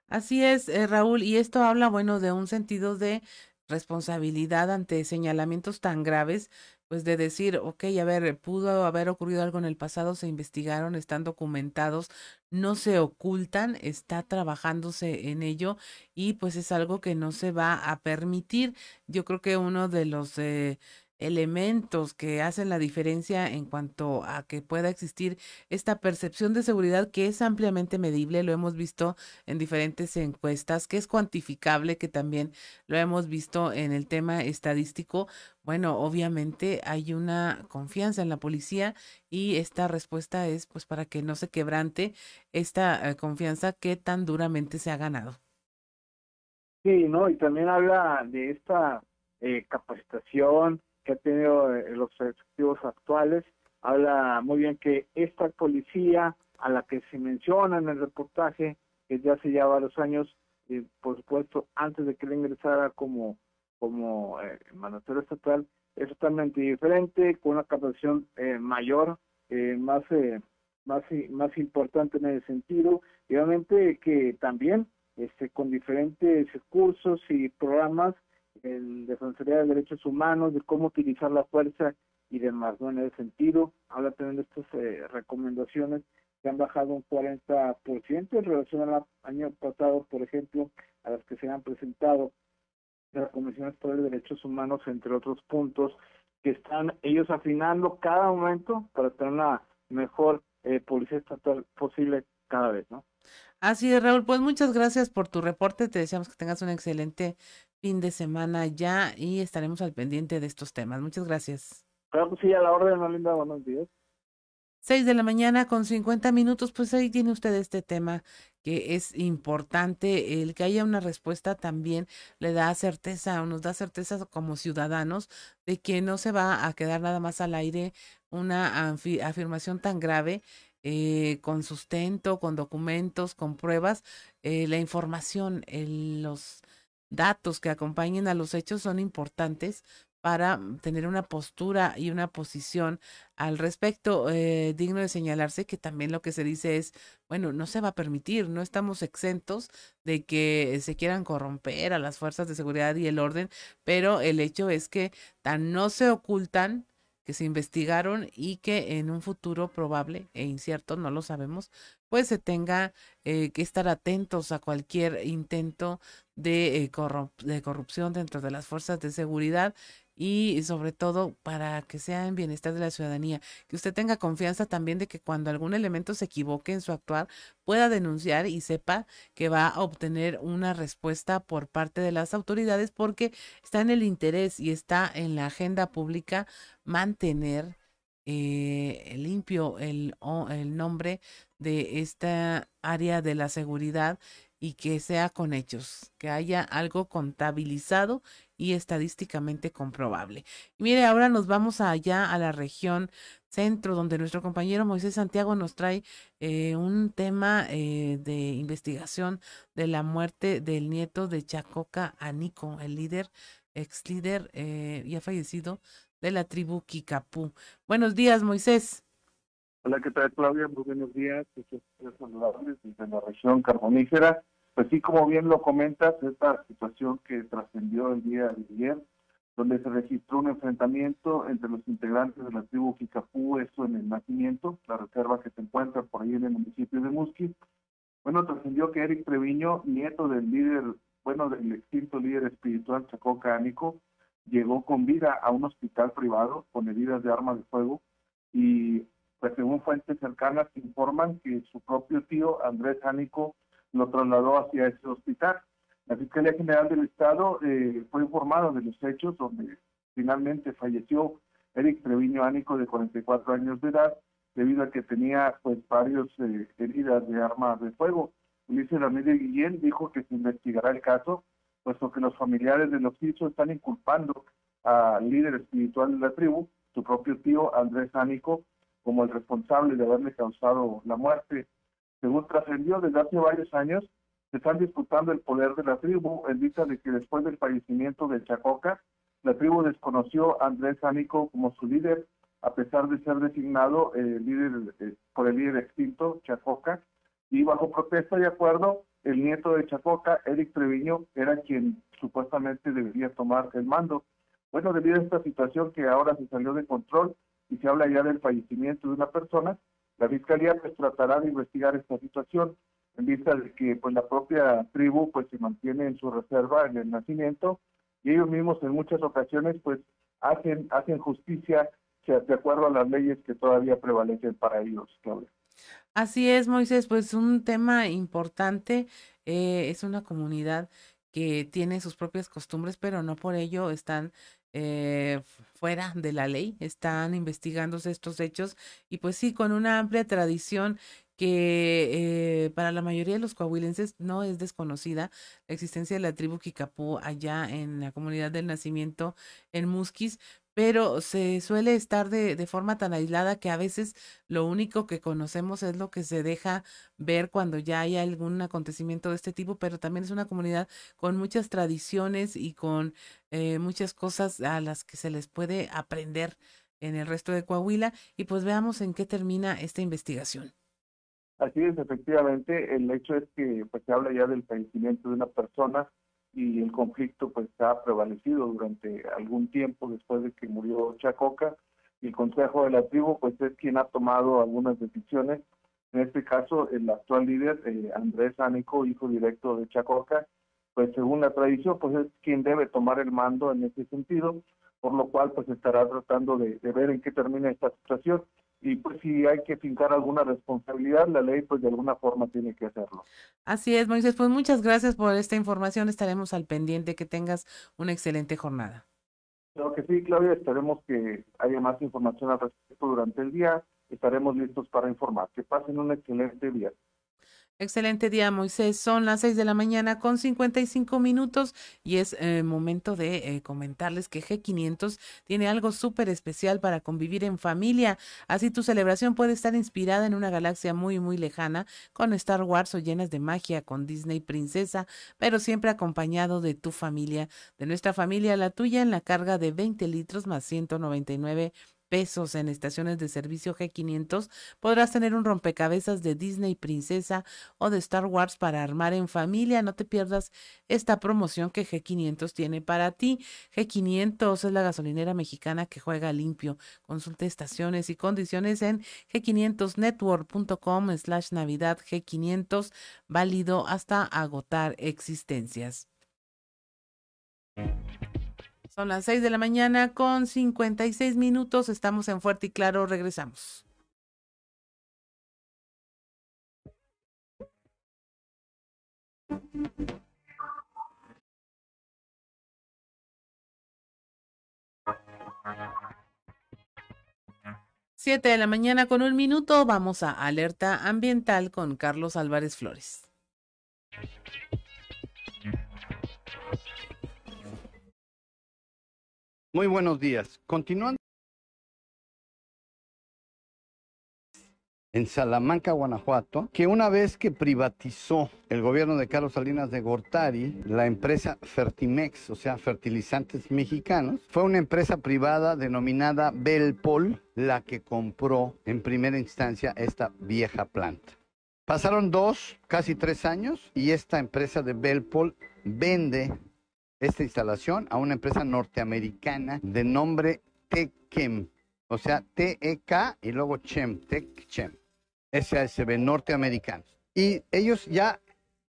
Así es, Raúl, y esto habla, bueno, de un sentido de responsabilidad ante señalamientos tan graves, pues de decir, ok, a ver, pudo haber ocurrido algo en el pasado, se investigaron, están documentados, no se ocultan, está trabajándose en ello y pues es algo que no se va a permitir. Yo creo que uno de los... Eh, elementos que hacen la diferencia en cuanto a que pueda existir esta percepción de seguridad que es ampliamente medible, lo hemos visto en diferentes encuestas, que es cuantificable, que también lo hemos visto en el tema estadístico. Bueno, obviamente hay una confianza en la policía y esta respuesta es pues para que no se quebrante esta eh, confianza que tan duramente se ha ganado. Sí, no, y también habla de esta eh, capacitación, que ha tenido eh, los efectivos actuales. Habla muy bien que esta policía a la que se menciona en el reportaje, que ya hace ya varios años, y por supuesto, antes de que él ingresara como, como eh, mandatario estatal, es totalmente diferente, con una capacitación eh, mayor, eh, más, eh, más, más importante en ese sentido, y obviamente que también este, con diferentes cursos y programas el Defensoría de Derechos Humanos, de cómo utilizar la fuerza y demás, ¿no? En ese sentido, también de estas eh, recomendaciones que han bajado un 40% en relación al año pasado, por ejemplo, a las que se han presentado de la Comisión Derechos Humanos, entre otros puntos, que están ellos afinando cada momento para tener una mejor eh, policía estatal posible cada vez, ¿no? Así es, Raúl. Pues muchas gracias por tu reporte. Te deseamos que tengas un excelente fin de semana ya y estaremos al pendiente de estos temas. Muchas gracias. Claro, sí, a la orden, linda. Buenos días. 6 de la mañana con 50 minutos, pues ahí tiene usted este tema que es importante. El que haya una respuesta también le da certeza o nos da certeza como ciudadanos de que no se va a quedar nada más al aire una afirmación tan grave eh, con sustento, con documentos, con pruebas. Eh, la información, el, los datos que acompañen a los hechos son importantes para mm, tener una postura y una posición al respecto. Eh, digno de señalarse que también lo que se dice es, bueno, no se va a permitir, no estamos exentos de que se quieran corromper a las fuerzas de seguridad y el orden, pero el hecho es que tan no se ocultan que se investigaron y que en un futuro probable e incierto, no lo sabemos, pues se tenga eh, que estar atentos a cualquier intento de, eh, de corrupción dentro de las fuerzas de seguridad y sobre todo para que sea en bienestar de la ciudadanía, que usted tenga confianza también de que cuando algún elemento se equivoque en su actuar pueda denunciar y sepa que va a obtener una respuesta por parte de las autoridades porque está en el interés y está en la agenda pública mantener eh, limpio el, el nombre de esta área de la seguridad y que sea con hechos, que haya algo contabilizado y estadísticamente comprobable. Y mire, ahora nos vamos allá a la región centro, donde nuestro compañero Moisés Santiago nos trae eh, un tema eh, de investigación de la muerte del nieto de Chacoca Anico, el líder, ex líder eh, ya fallecido de la tribu Kikapú. Buenos días, Moisés. Hola, ¿qué tal, Claudia? Muy buenos días. Desde la región carbonífera. Pues sí, como bien lo comentas, esta situación que trascendió el día de ayer donde se registró un enfrentamiento entre los integrantes de la tribu Kikapú, esto en el nacimiento, la reserva que se encuentra por ahí en el municipio de Musquis. Bueno, trascendió que Eric Treviño, nieto del líder, bueno, del extinto líder espiritual Chacó Cánico, llegó con vida a un hospital privado con heridas de armas de fuego y pues según fuentes cercanas informan que su propio tío Andrés Ánico lo trasladó hacia ese hospital. La Fiscalía General del Estado eh, fue informada de los hechos donde finalmente falleció Eric Treviño Ánico de 44 años de edad debido a que tenía pues varios eh, heridas de armas de fuego. Ulises Ramírez Guillén dijo que se investigará el caso, puesto que los familiares de los hijos están inculpando al líder espiritual de la tribu, su propio tío Andrés Ánico, como el responsable de haberle causado la muerte. Según trascendió desde hace varios años, se están disputando el poder de la tribu en vista de que después del fallecimiento de Chacoca, la tribu desconoció a Andrés Ánico como su líder, a pesar de ser designado eh, líder, eh, por el líder extinto, Chacoca, y bajo protesta de acuerdo, el nieto de Chacoca, Eric Treviño, era quien supuestamente debería tomar el mando. Bueno, debido a esta situación que ahora se salió de control y se habla ya del fallecimiento de una persona, la Fiscalía pues tratará de investigar esta situación en vista de que pues la propia tribu pues se mantiene en su reserva en el nacimiento y ellos mismos en muchas ocasiones pues hacen hacen justicia de acuerdo a las leyes que todavía prevalecen para ellos, Claudia. Así es, Moisés, pues un tema importante, eh, es una comunidad que tiene sus propias costumbres, pero no por ello están eh, fuera de la ley, están investigándose estos hechos y pues sí, con una amplia tradición que eh, para la mayoría de los coahuilenses no es desconocida la existencia de la tribu Kikapú allá en la comunidad del nacimiento en Musquis, pero se suele estar de, de, forma tan aislada que a veces lo único que conocemos es lo que se deja ver cuando ya hay algún acontecimiento de este tipo, pero también es una comunidad con muchas tradiciones y con eh, muchas cosas a las que se les puede aprender en el resto de Coahuila y pues veamos en qué termina esta investigación. Así es, efectivamente, el hecho es que pues se habla ya del fallecimiento de una persona y el conflicto pues ha prevalecido durante algún tiempo después de que murió Chacoca y el Consejo de la Tribu pues es quien ha tomado algunas decisiones. En este caso, el actual líder, eh, Andrés Ánico, hijo directo de Chacoca, pues según la tradición, pues es quien debe tomar el mando en ese sentido, por lo cual pues estará tratando de, de ver en qué termina esta situación y pues si hay que fincar alguna responsabilidad, la ley pues de alguna forma tiene que hacerlo. Así es, Moisés, pues muchas gracias por esta información, estaremos al pendiente, que tengas una excelente jornada. Claro que sí, Claudia, esperemos que haya más información al respecto durante el día, estaremos listos para informar. Que pasen un excelente día. Excelente día, Moisés. Son las 6 de la mañana con 55 minutos y es eh, momento de eh, comentarles que G500 tiene algo súper especial para convivir en familia. Así tu celebración puede estar inspirada en una galaxia muy, muy lejana con Star Wars o llenas de magia con Disney Princesa, pero siempre acompañado de tu familia, de nuestra familia, la tuya en la carga de 20 litros más 199 pesos en estaciones de servicio G500, podrás tener un rompecabezas de Disney Princesa o de Star Wars para armar en familia. No te pierdas esta promoción que G500 tiene para ti. G500 es la gasolinera mexicana que juega limpio. Consulta estaciones y condiciones en g500network.com slash navidad G500, válido hasta agotar existencias. Son las 6 de la mañana con 56 minutos. Estamos en Fuerte y Claro. Regresamos. Siete de la mañana con un minuto. Vamos a Alerta Ambiental con Carlos Álvarez Flores. Muy buenos días. Continuando. En Salamanca, Guanajuato, que una vez que privatizó el gobierno de Carlos Salinas de Gortari, la empresa Fertimex, o sea, fertilizantes mexicanos, fue una empresa privada denominada Belpol la que compró en primera instancia esta vieja planta. Pasaron dos, casi tres años, y esta empresa de Belpol vende esta instalación a una empresa norteamericana de nombre Tekem, o sea, T-E-K y luego Chem, Tech-Chem, SASB norteamericanos. Y ellos ya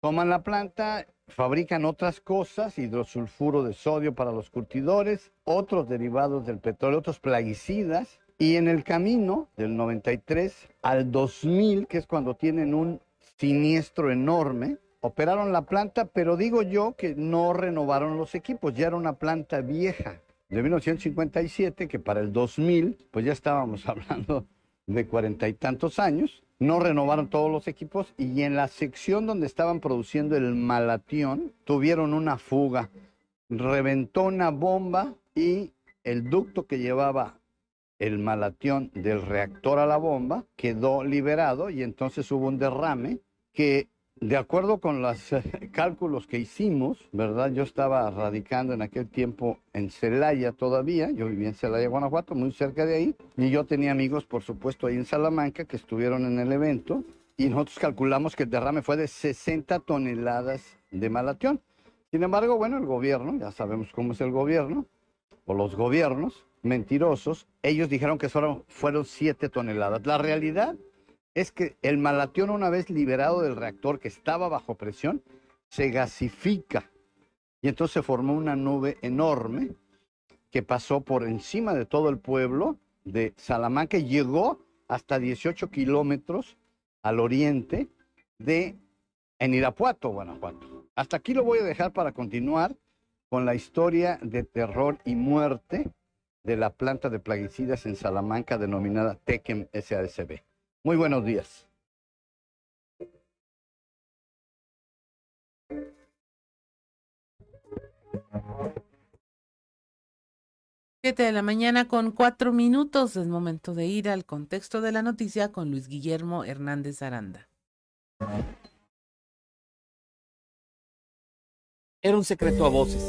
toman la planta, fabrican otras cosas, hidrosulfuro de sodio para los curtidores, otros derivados del petróleo, otros plaguicidas, y en el camino del 93 al 2000, que es cuando tienen un siniestro enorme, operaron la planta, pero digo yo que no renovaron los equipos, ya era una planta vieja de 1957, que para el 2000, pues ya estábamos hablando de cuarenta y tantos años, no renovaron todos los equipos y en la sección donde estaban produciendo el malatión tuvieron una fuga, reventó una bomba y el ducto que llevaba el malatión del reactor a la bomba quedó liberado y entonces hubo un derrame que de acuerdo con los cálculos que hicimos, ¿verdad? Yo estaba radicando en aquel tiempo en Celaya todavía, yo vivía en Celaya, Guanajuato, muy cerca de ahí, y yo tenía amigos, por supuesto, ahí en Salamanca que estuvieron en el evento, y nosotros calculamos que el derrame fue de 60 toneladas de malatión. Sin embargo, bueno, el gobierno, ya sabemos cómo es el gobierno, o los gobiernos mentirosos, ellos dijeron que solo fueron 7 toneladas. La realidad es que el malatión una vez liberado del reactor que estaba bajo presión, se gasifica. Y entonces se formó una nube enorme que pasó por encima de todo el pueblo de Salamanca y llegó hasta 18 kilómetros al oriente de en Irapuato, Guanajuato. Hasta aquí lo voy a dejar para continuar con la historia de terror y muerte de la planta de plaguicidas en Salamanca denominada Tekem SASB. Muy buenos días. Siete de la mañana con cuatro minutos. Es momento de ir al contexto de la noticia con Luis Guillermo Hernández Aranda. Era un secreto a voces.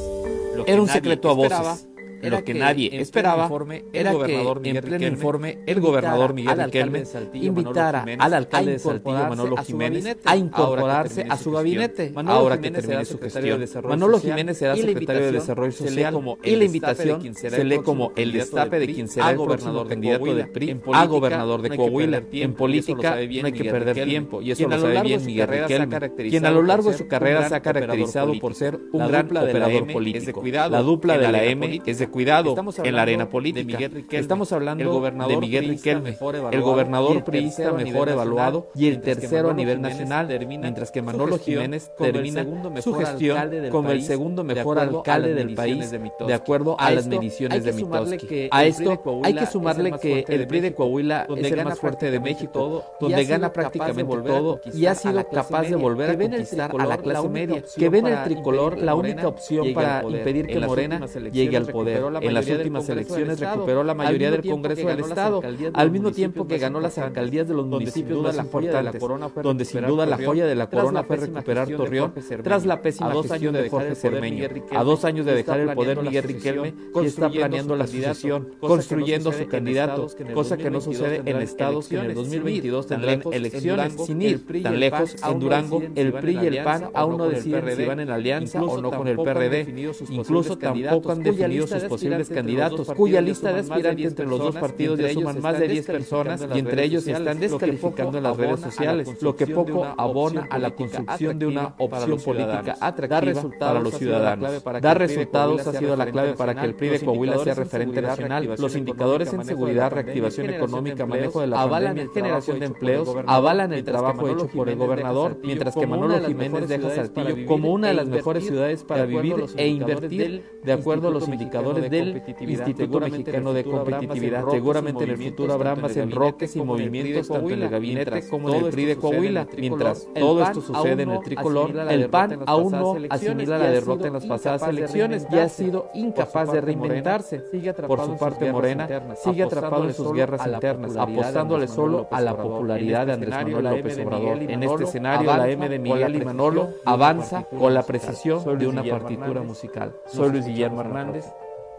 Era un secreto a voces lo que, nadie esperaba era que en pleno informe el gobernador Miguel Riquelme invitara al alcalde de Saltillo, Manolo Jiménez, a incorporarse a su gabinete ahora que termine su gestión. Manolo Jiménez será secretario de Desarrollo Social y la invitación se lee como el destape de quien será el gobernador candidato del PRI a gobernador de Coahuila. En política no hay que perder tiempo y eso lo sabe bien Miguel Riquelme, quien a lo largo de su carrera se ha caracterizado por ser un gran operador político. La dupla de la M es de cuidado en la arena política. Estamos hablando de Miguel Riquelme, el gobernador priista mejor evaluado y el tercero a nivel nacional, mientras que Manolo Jiménez termina su gestión como el segundo mejor alcalde del país, de acuerdo a las mediciones de Mitowski. A esto hay que sumarle que el PRI de Coahuila es el más fuerte de México, donde gana prácticamente todo y ha sido capaz de volver a conquistar a la clase media, que ven el tricolor la única opción para impedir que Morena llegue al poder en las últimas elecciones recuperó la mayoría del Congreso del Estado, al mismo tiempo que ganó las alcaldías de los municipios más importantes, donde sin duda la joya de la corona fue recuperar Torreón tras la pésima gestión de Jorge Cermeño. A dos años de dejar el poder Miguel Riquelme y está planeando la sucesión, construyendo su candidato, cosa que no sucede en estados que en el 2022 tendrán elecciones sin ir tan lejos. En Durango, el PRI y el PAN aún no deciden si van en alianza o no con el PRD. Incluso tampoco han definido sus posibles candidatos, cuya lista de aspirantes entre los dos partidos ya suman más de 10 personas y entre ellos se están descalificando en las redes sociales, lo que poco abona a la construcción de una opción política atractiva para los ciudadanos. Dar resultados ha sido la clave para que el PRI de Coahuila sea referente nacional. Los indicadores en seguridad, reactivación económica, manejo de la avalan generación de empleos, avalan el trabajo hecho por el gobernador, mientras que Manolo Jiménez deja Saltillo como una de las mejores ciudades para vivir e invertir de acuerdo a los indicadores del Instituto Mexicano de Competitividad. Seguramente en el futuro habrá más enroques y movimientos tanto en el gabinete como en el PRI de Coahuila. Mientras todo esto sucede en el tricolor, el PAN aún no asimila la derrota en las pasadas elecciones y ha sido incapaz de reinventarse. Por su parte, Morena sigue atrapado en sus guerras internas, apostándole solo a la popularidad de Andrés Manuel López Obrador. En este escenario, la M de Miguel y Manolo avanza con la precisión de una partitura musical. Soy Luis Guillermo Hernández.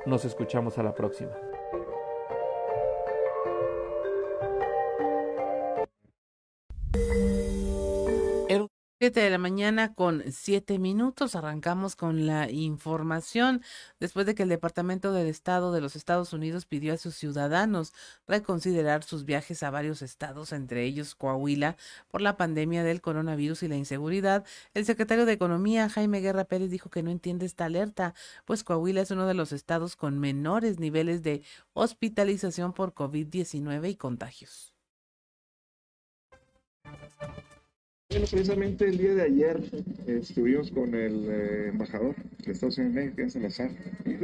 Nos escuchamos a la próxima. Siete de la mañana con siete minutos. Arrancamos con la información. Después de que el Departamento del Estado de los Estados Unidos pidió a sus ciudadanos reconsiderar sus viajes a varios estados, entre ellos Coahuila, por la pandemia del coronavirus y la inseguridad, el secretario de Economía, Jaime Guerra Pérez, dijo que no entiende esta alerta, pues Coahuila es uno de los estados con menores niveles de hospitalización por COVID-19 y contagios. Bueno, precisamente el día de ayer estuvimos con el eh, embajador de Estados Unidos, que es Salazar, y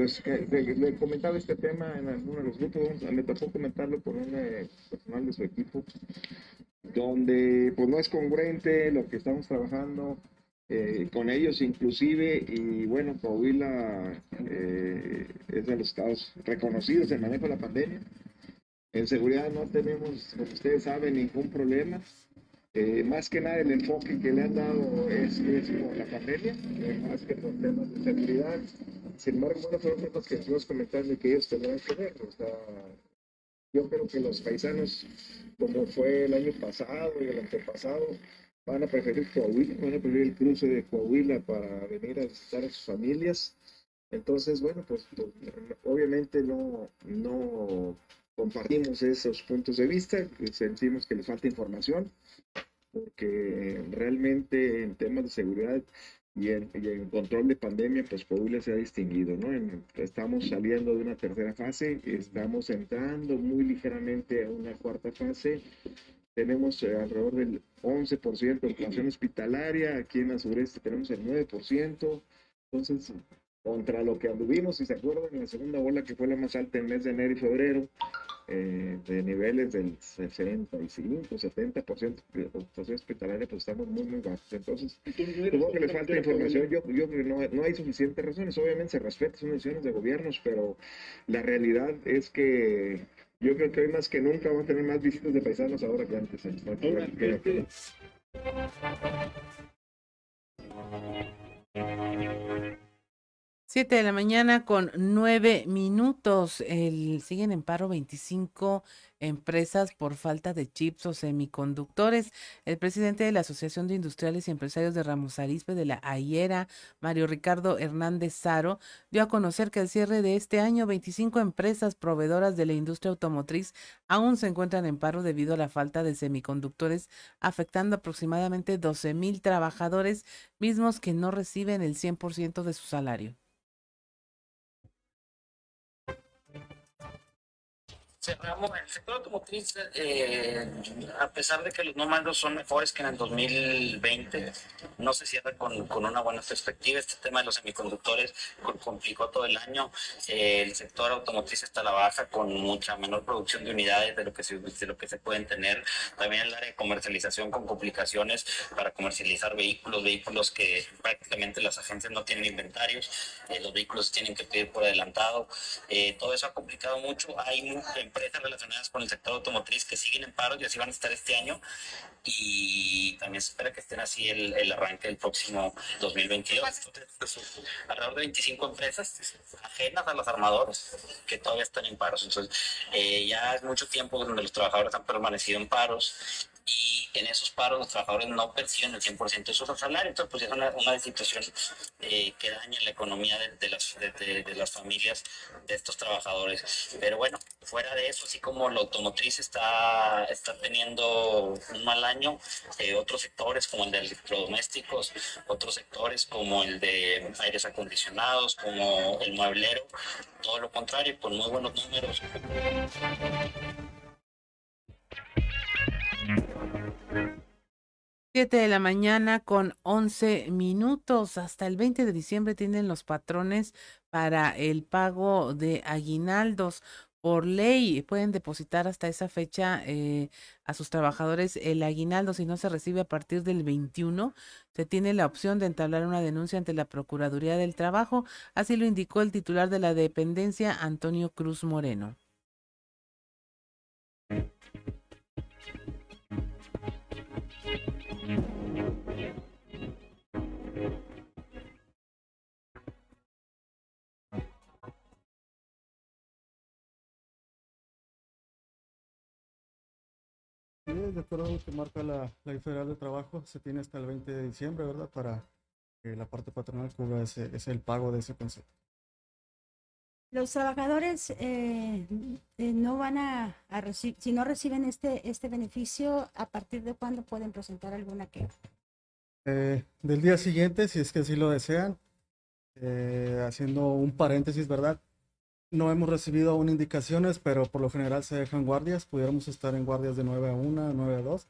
le, comentaba este tema en alguno de los grupos, me tocó comentarlo por un eh, personal de su equipo, donde pues no es congruente lo que estamos trabajando eh, con ellos inclusive, y bueno, Coahuila es de los estados reconocidos en manejo de la pandemia. En seguridad no tenemos, como ustedes saben, ningún problema. Eh, más que nada el enfoque que le han dado es, por la pandemia, eh, más que por temas de seguridad. Sin embargo, bueno, fueron temas que estuvimos comentando que ellos tendrán que ver. Yo creo que los paisanos, como fue el año pasado y el antepasado, van a preferir Coahuila, van a preferir el cruce de Coahuila para venir a visitar a sus familias. Entonces, bueno, pues, pues obviamente no compartimos esos puntos de vista, sentimos que les falta información, porque realmente en temas de seguridad y en, control de pandemia, pues Coahuila se ha distinguido, ¿no? estamos saliendo de una tercera fase, estamos entrando muy ligeramente a una cuarta fase, tenemos eh, alrededor del 11% de ocupación hospitalaria, aquí en la sureste tenemos el 9%, entonces contra lo que anduvimos, si se acuerdan, en la segunda ola que fue la más alta en el mes de enero y febrero, eh, de niveles del 65, 70% de ocupación hospitalaria, pues estamos muy, muy bajos. Entonces, supongo que les falta información. Yo, yo creo que no, no hay suficientes razones. Obviamente se respetan, son decisiones de gobiernos, pero la realidad es que yo creo que hoy más que nunca vamos a tener más visitas de paisanos ahora que antes. ¿eh? Siete de la mañana con nueve minutos. El, siguen en paro 25 empresas por falta de chips o semiconductores. El presidente de la Asociación de Industriales y Empresarios de Ramos Arizpe de la AIERA, Mario Ricardo Hernández Saro, dio a conocer que al cierre de este año 25 empresas proveedoras de la industria automotriz aún se encuentran en paro debido a la falta de semiconductores, afectando aproximadamente 12 mil trabajadores mismos que no reciben el 100% de su salario. Cerramos el sector automotriz, eh, a pesar de que los números son mejores que en el 2020, no se cierra con, con una buena perspectiva. Este tema de los semiconductores complicó todo el año. Eh, el sector automotriz está a la baja con mucha menor producción de unidades de lo que se, de lo que se pueden tener. También el área de comercialización con complicaciones para comercializar vehículos, vehículos que prácticamente las agencias no tienen inventarios, eh, los vehículos tienen que pedir por adelantado. todo eso ha complicado mucho. Hay empresas relacionadas con el sector automotriz que siguen en paro y así van a estar este año. Y también se espera que estén así el, el arranque del próximo 2022. alrededor de 25 empresas ajenas a los armadores que todavía están en paros. Entonces, eh, ya es mucho tiempo donde los trabajadores han permanecido en paros y en esos paros los trabajadores no perciben el 100% de su salario. Entonces, pues es una, una situación eh, que daña la economía de, las, de, las familias de estos trabajadores. Pero bueno, fuera de eso, así como la automotriz está, está teniendo un mal año, eh, otros sectores como el de electrodomésticos, otros sectores como el de aires acondicionados, como el mueblero, todo lo contrario, con muy buenos números. 7 de la mañana con 11 minutos. Hasta el 20 de diciembre tienen los patrones para el pago de aguinaldos. Por ley pueden depositar hasta esa fecha eh, a sus trabajadores el aguinaldo. Si no se recibe a partir del 21, se tiene la opción de entablar una denuncia ante la Procuraduría del Trabajo. Así lo indicó el titular de la dependencia, Antonio Cruz Moreno. De acuerdo a lo que marca la Ley Federal de Trabajo, se tiene hasta el 20 de diciembre, ¿verdad? Para que la parte patronal cubra ese, ese el pago de ese concepto. Los trabajadores eh, eh, no van a, recibir, si no reciben este, este beneficio, ¿a partir de cuándo pueden presentar alguna queja? Eh, del día siguiente, si es que así lo desean, haciendo un paréntesis, ¿verdad? No hemos recibido aún indicaciones, pero por lo general se dejan guardias. Pudiéramos estar en guardias de 9 a 1, 9 a 2.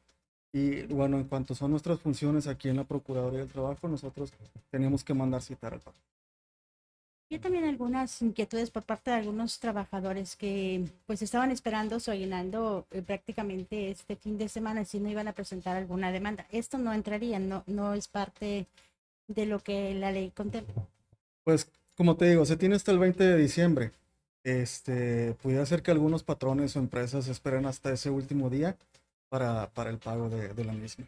Y bueno, en cuanto son nuestras funciones aquí en la Procuraduría del Trabajo, nosotros tenemos que mandar citar al patrón. Hay también algunas inquietudes por parte de algunos trabajadores que pues estaban esperando aguinaldo eh, prácticamente este fin de semana si no iban a presentar alguna demanda. Esto no entraría, no, no es parte de lo que la ley contempla. Pues como te digo, se tiene hasta el 20 de diciembre. Este, pudiera ser que algunos patrones o empresas esperen hasta ese último día para, para el pago de, de la misma.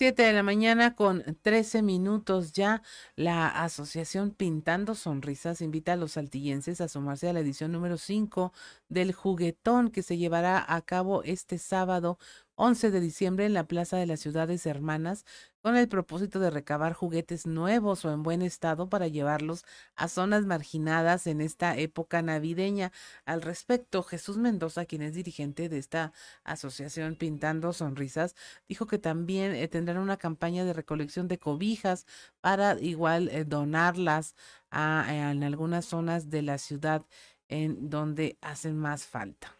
Siete de la mañana con 13 minutos ya. La asociación Pintando Sonrisas invita a los saltillenses a sumarse a la edición número 5 del juguetón que se llevará a cabo este sábado 11 de diciembre en la Plaza de las Ciudades Hermanas con el propósito de recabar juguetes nuevos o en buen estado para llevarlos a zonas marginadas en esta época navideña. Al respecto, Jesús Mendoza, quien es dirigente de esta asociación Pintando Sonrisas, dijo que también eh, tendrán una campaña de recolección de cobijas para igual eh, donarlas a, eh, en algunas zonas de la ciudad en donde hacen más falta.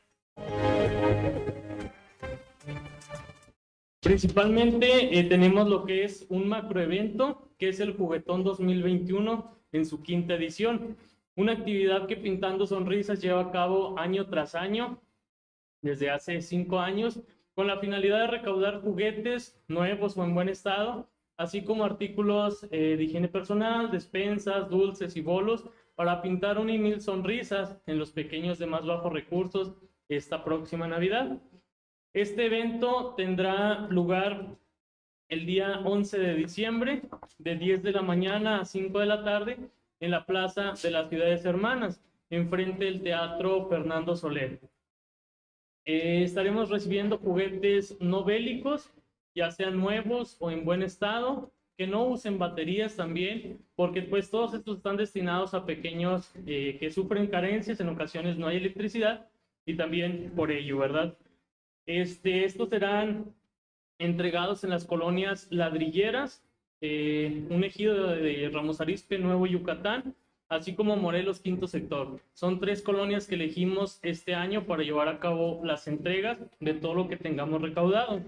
Principalmente eh, tenemos lo que es un macroevento, que es el Juguetón 2021 en su quinta edición. Una actividad que Pintando Sonrisas lleva a cabo año tras año, desde hace cinco años, con la finalidad de recaudar juguetes nuevos o en buen estado, así como artículos eh, de higiene personal, despensas, dulces y bolos, para pintar un y mil sonrisas en los pequeños de más bajos recursos esta próxima Navidad. Este evento tendrá lugar el día 11 de diciembre, de 10 de la mañana a 5 de la tarde, en la Plaza de las Ciudades Hermanas, enfrente del Teatro Fernando Soler. Eh, estaremos recibiendo juguetes no bélicos, ya sean nuevos o en buen estado, que no usen baterías también, porque pues todos estos están destinados a pequeños eh, que sufren carencias, en ocasiones no hay electricidad, y también por ello, ¿verdad? Este, estos serán entregados en las colonias ladrilleras, eh, un ejido de, Ramos Arizpe, Nuevo Yucatán, así como Morelos, quinto sector. Son tres colonias que elegimos este año para llevar a cabo las entregas de todo lo que tengamos recaudado.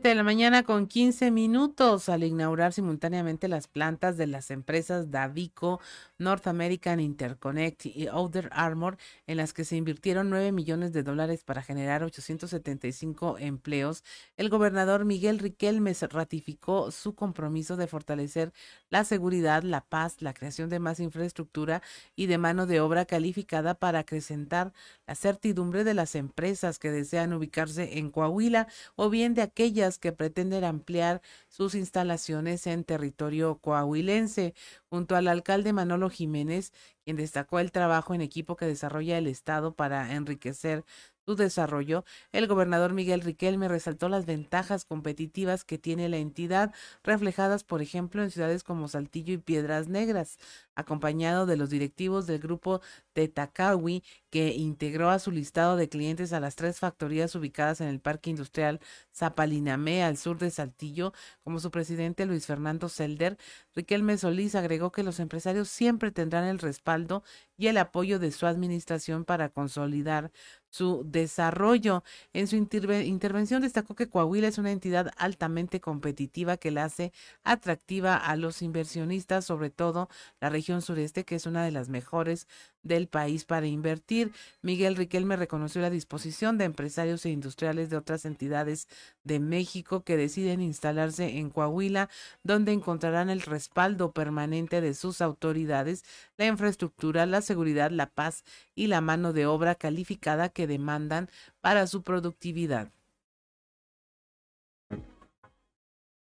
De la mañana con 15 minutos al inaugurar simultáneamente las plantas de las empresas Davico, North American Interconnect y Outer Armor, en las que se invirtieron 9 millones de dólares para generar 875 empleos, el gobernador Miguel Riquelme ratificó su compromiso de fortalecer la seguridad, la paz, la creación de más infraestructura y de mano de obra calificada para acrecentar la certidumbre de las empresas que desean ubicarse en Coahuila o bien de aquellas que pretenden ampliar sus instalaciones en territorio coahuilense, junto al alcalde Manolo Jiménez, quien destacó el trabajo en equipo que desarrolla el Estado para enriquecer su desarrollo, el gobernador Miguel Riquelme resaltó las ventajas competitivas que tiene la entidad, reflejadas, por ejemplo, en ciudades como Saltillo y Piedras Negras, acompañado de los directivos del grupo Tetacawi, que integró a su listado de clientes a las tres factorías ubicadas en el Parque Industrial Zapalinamé, al sur de Saltillo, como su presidente Luis Fernando Selder. Riquelme Solís agregó que los empresarios siempre tendrán el respaldo y el apoyo de su administración para consolidar su desarrollo. En su intervención destacó que Coahuila es una entidad altamente competitiva que la hace atractiva a los inversionistas, sobre todo la región sureste, que es una de las mejores del país para invertir. Miguel Riquelme reconoció la disposición de empresarios e industriales de otras entidades de México que deciden instalarse en Coahuila, donde encontrarán el respaldo permanente de sus autoridades, la infraestructura, la seguridad, la paz y la mano de obra calificada que demandan para su productividad.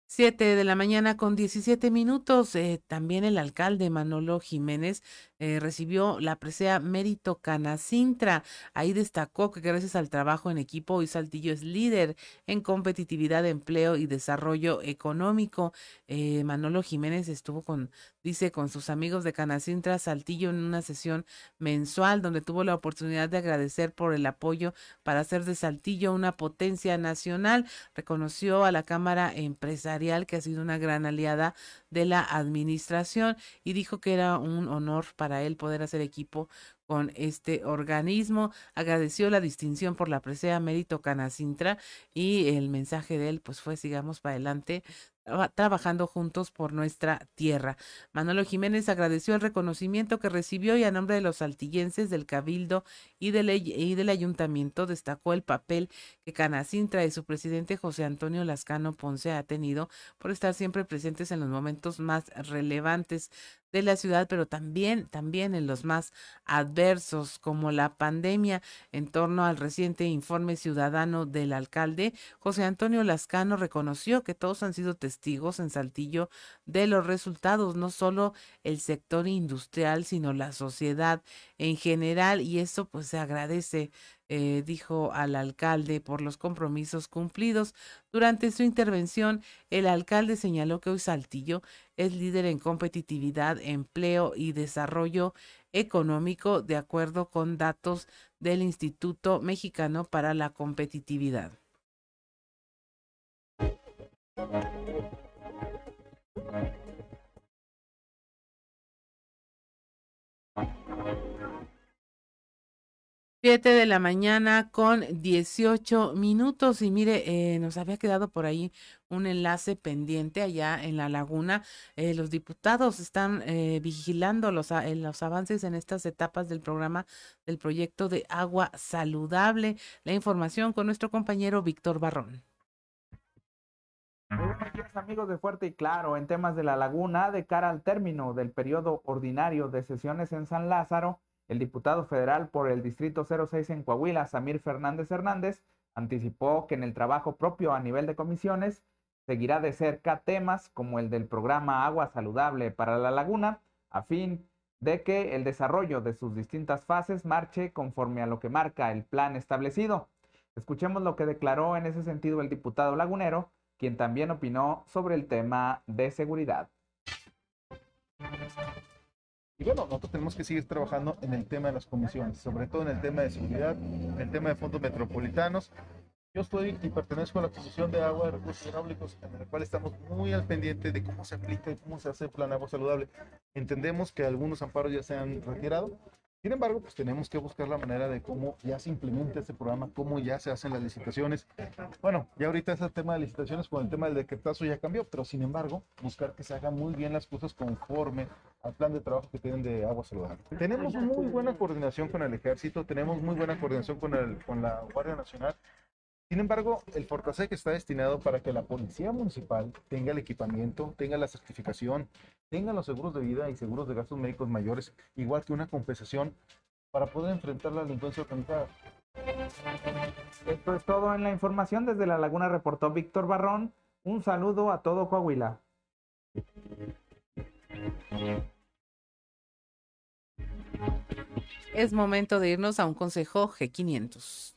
Siete de la mañana con 17 minutos. Eh, también el alcalde Manolo Jiménez eh, recibió la presea Mérito Canacintra. Ahí destacó que gracias al trabajo en equipo, hoy Saltillo es líder en competitividad, empleo y desarrollo económico. Eh, Manolo Jiménez estuvo con, dice, con sus amigos de Canacintra Saltillo en una sesión mensual donde tuvo la oportunidad de agradecer por el apoyo para hacer de Saltillo una potencia nacional. Reconoció a la Cámara Empresarial que ha sido una gran aliada de la administración y dijo que era un honor para él poder hacer equipo con este organismo. Agradeció la distinción por la presea Mérito Canacintra y el mensaje de él pues fue sigamos para adelante trabajando juntos por nuestra tierra. Manolo Jiménez agradeció el reconocimiento que recibió y a nombre de los saltillenses del Cabildo y del, y del Ayuntamiento destacó el papel que Canacintra y su presidente José Antonio Lascano Ponce ha tenido por estar siempre presentes en los momentos más relevantes de la ciudad, pero también, también en los más adversos, como la pandemia. En torno al reciente informe ciudadano del alcalde, José Antonio Lascano reconoció que todos han sido testigos en Saltillo de los resultados, no solo el sector industrial, sino la sociedad en general, y eso pues se agradece eh, dijo al alcalde por los compromisos cumplidos. Durante su intervención, el alcalde señaló que hoy Saltillo es líder en competitividad, empleo y desarrollo económico, de acuerdo con datos del Instituto Mexicano para la Competitividad. 7 de la mañana con 18 minutos y mire, eh, nos había quedado por ahí un enlace pendiente allá en la laguna. Eh, los diputados están eh, vigilando los, los avances en estas etapas del programa del proyecto de agua saludable. La información con nuestro compañero Víctor Barrón. Buenos días amigos de Fuerte y Claro en temas de la laguna de cara al término del periodo ordinario de sesiones en San Lázaro. El diputado federal por el Distrito 06 en Coahuila, Samir Fernández Hernández, anticipó que en el trabajo propio a nivel de comisiones seguirá de cerca temas como el del programa Agua Saludable para la Laguna, a fin de que el desarrollo de sus distintas fases marche conforme a lo que marca el plan establecido. Escuchemos lo que declaró en ese sentido el diputado lagunero, quien también opinó sobre el tema de seguridad. Y bueno, nosotros tenemos que seguir trabajando en el tema de las comisiones, sobre todo en el tema de seguridad, en el tema de fondos metropolitanos. Yo estoy y pertenezco a la Comisión de Agua y Recursos Hidráulicos, en la cual estamos muy al pendiente de cómo se aplica y cómo se hace el plan agua saludable. Entendemos que algunos amparos ya se han retirado, sin embargo, pues tenemos que buscar la manera de cómo ya se implementa este programa, cómo ya se hacen las licitaciones. Bueno, ya ahorita ese tema de licitaciones con el tema del decretazo ya cambió, pero sin embargo, buscar que se hagan muy bien las cosas conforme al plan de trabajo que tienen de agua saludable. Tenemos muy buena coordinación con el ejército, tenemos muy buena coordinación con, el, con la Guardia Nacional sin embargo, el Fortasec está destinado para que la policía municipal tenga el equipamiento, tenga la certificación, tenga los seguros de vida y seguros de gastos médicos mayores, igual que una compensación para poder enfrentar la delincuencia organizada. Esto es todo en la información. Desde La Laguna reportó Víctor Barrón. Un saludo a todo Coahuila. Es momento de irnos a un consejo G500.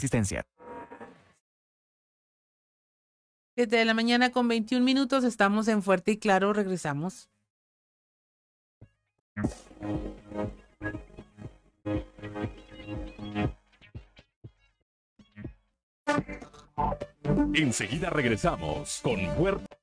existencia. 7 de la mañana con 21 minutos, estamos en Fuerte y Claro, regresamos. Enseguida regresamos con Fuerte.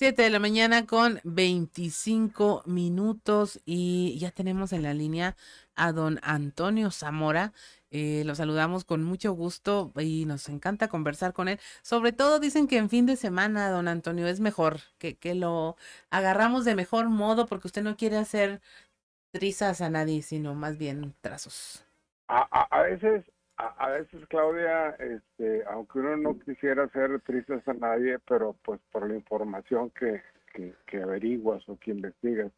7 7 de la mañana con 25 minutos y ya tenemos en la línea a don Antonio Zamora. Eh, lo saludamos con mucho gusto y nos encanta conversar con él. Sobre todo dicen que en fin de semana, don Antonio, es mejor que, que lo agarramos de mejor modo porque usted no quiere hacer trizas a nadie, sino más bien trazos. A, a, veces, a, veces Claudia, este, aunque uno no quisiera hacer trizas a nadie, pero pues por la información que, que, que averiguas o que investigas,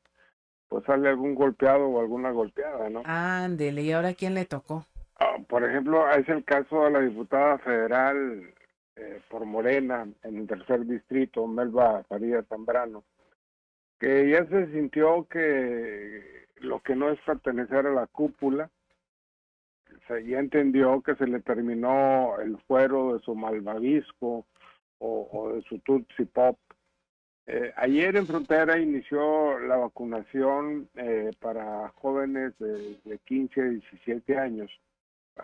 pues sale algún golpeado o alguna golpeada, ¿no? Ándele, ¿y ahora quién le tocó? Ah, por ejemplo, es el caso de la diputada federal eh, por Morena en el tercer distrito, Melba Faría Zambrano, que ya se sintió que lo que no es pertenecer a la cúpula, se, ya entendió que se le terminó el fuero de su malvavisco o, de su Tutsi Pop. Eh, ayer en Frontera inició la vacunación eh, para jóvenes de, de 15 a 17 años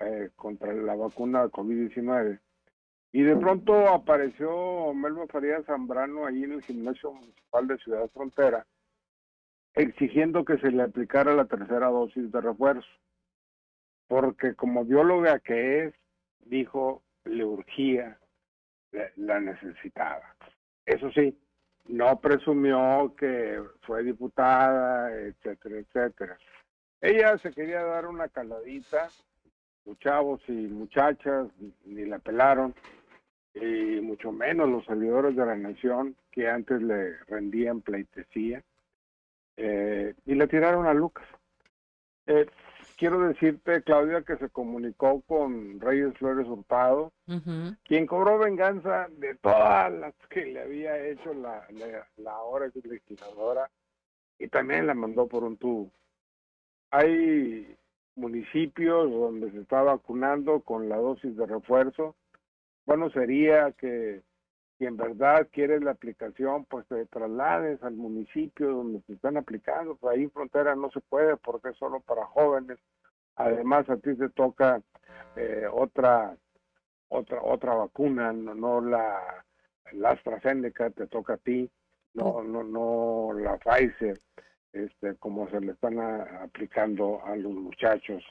eh, contra la vacuna de COVID-19. Y de pronto apareció Melba Faría Zambrano ahí en el gimnasio municipal de Ciudad Frontera, exigiendo que se le aplicara la tercera dosis de refuerzo. Porque como bióloga que es, dijo, le urgía, la necesitaba. Eso sí, no presumió que fue diputada, etcétera, etcétera. Ella se quería dar una caladita chavos y muchachas ni la pelaron, y mucho menos los servidores de la nación que antes le rendían pleitesía, eh, y le tiraron a Lucas. Eh, quiero decirte, Claudia, que se comunicó con Reyes Flores Hurtado, quien cobró venganza de todas las que le había hecho la, la, la hora legisladora y también la mandó por un tubo. Hay municipios donde se está vacunando con la dosis de refuerzo. Bueno, sería que si en verdad quieres la aplicación, pues te traslades al municipio donde se están aplicando. Pues ahí en frontera no se puede porque es solo para jóvenes. Además, a ti te toca eh, otra otra otra vacuna, no, no la, la AstraZeneca te toca a ti, no no no la Pfizer este, como se le están aplicando a los muchachos.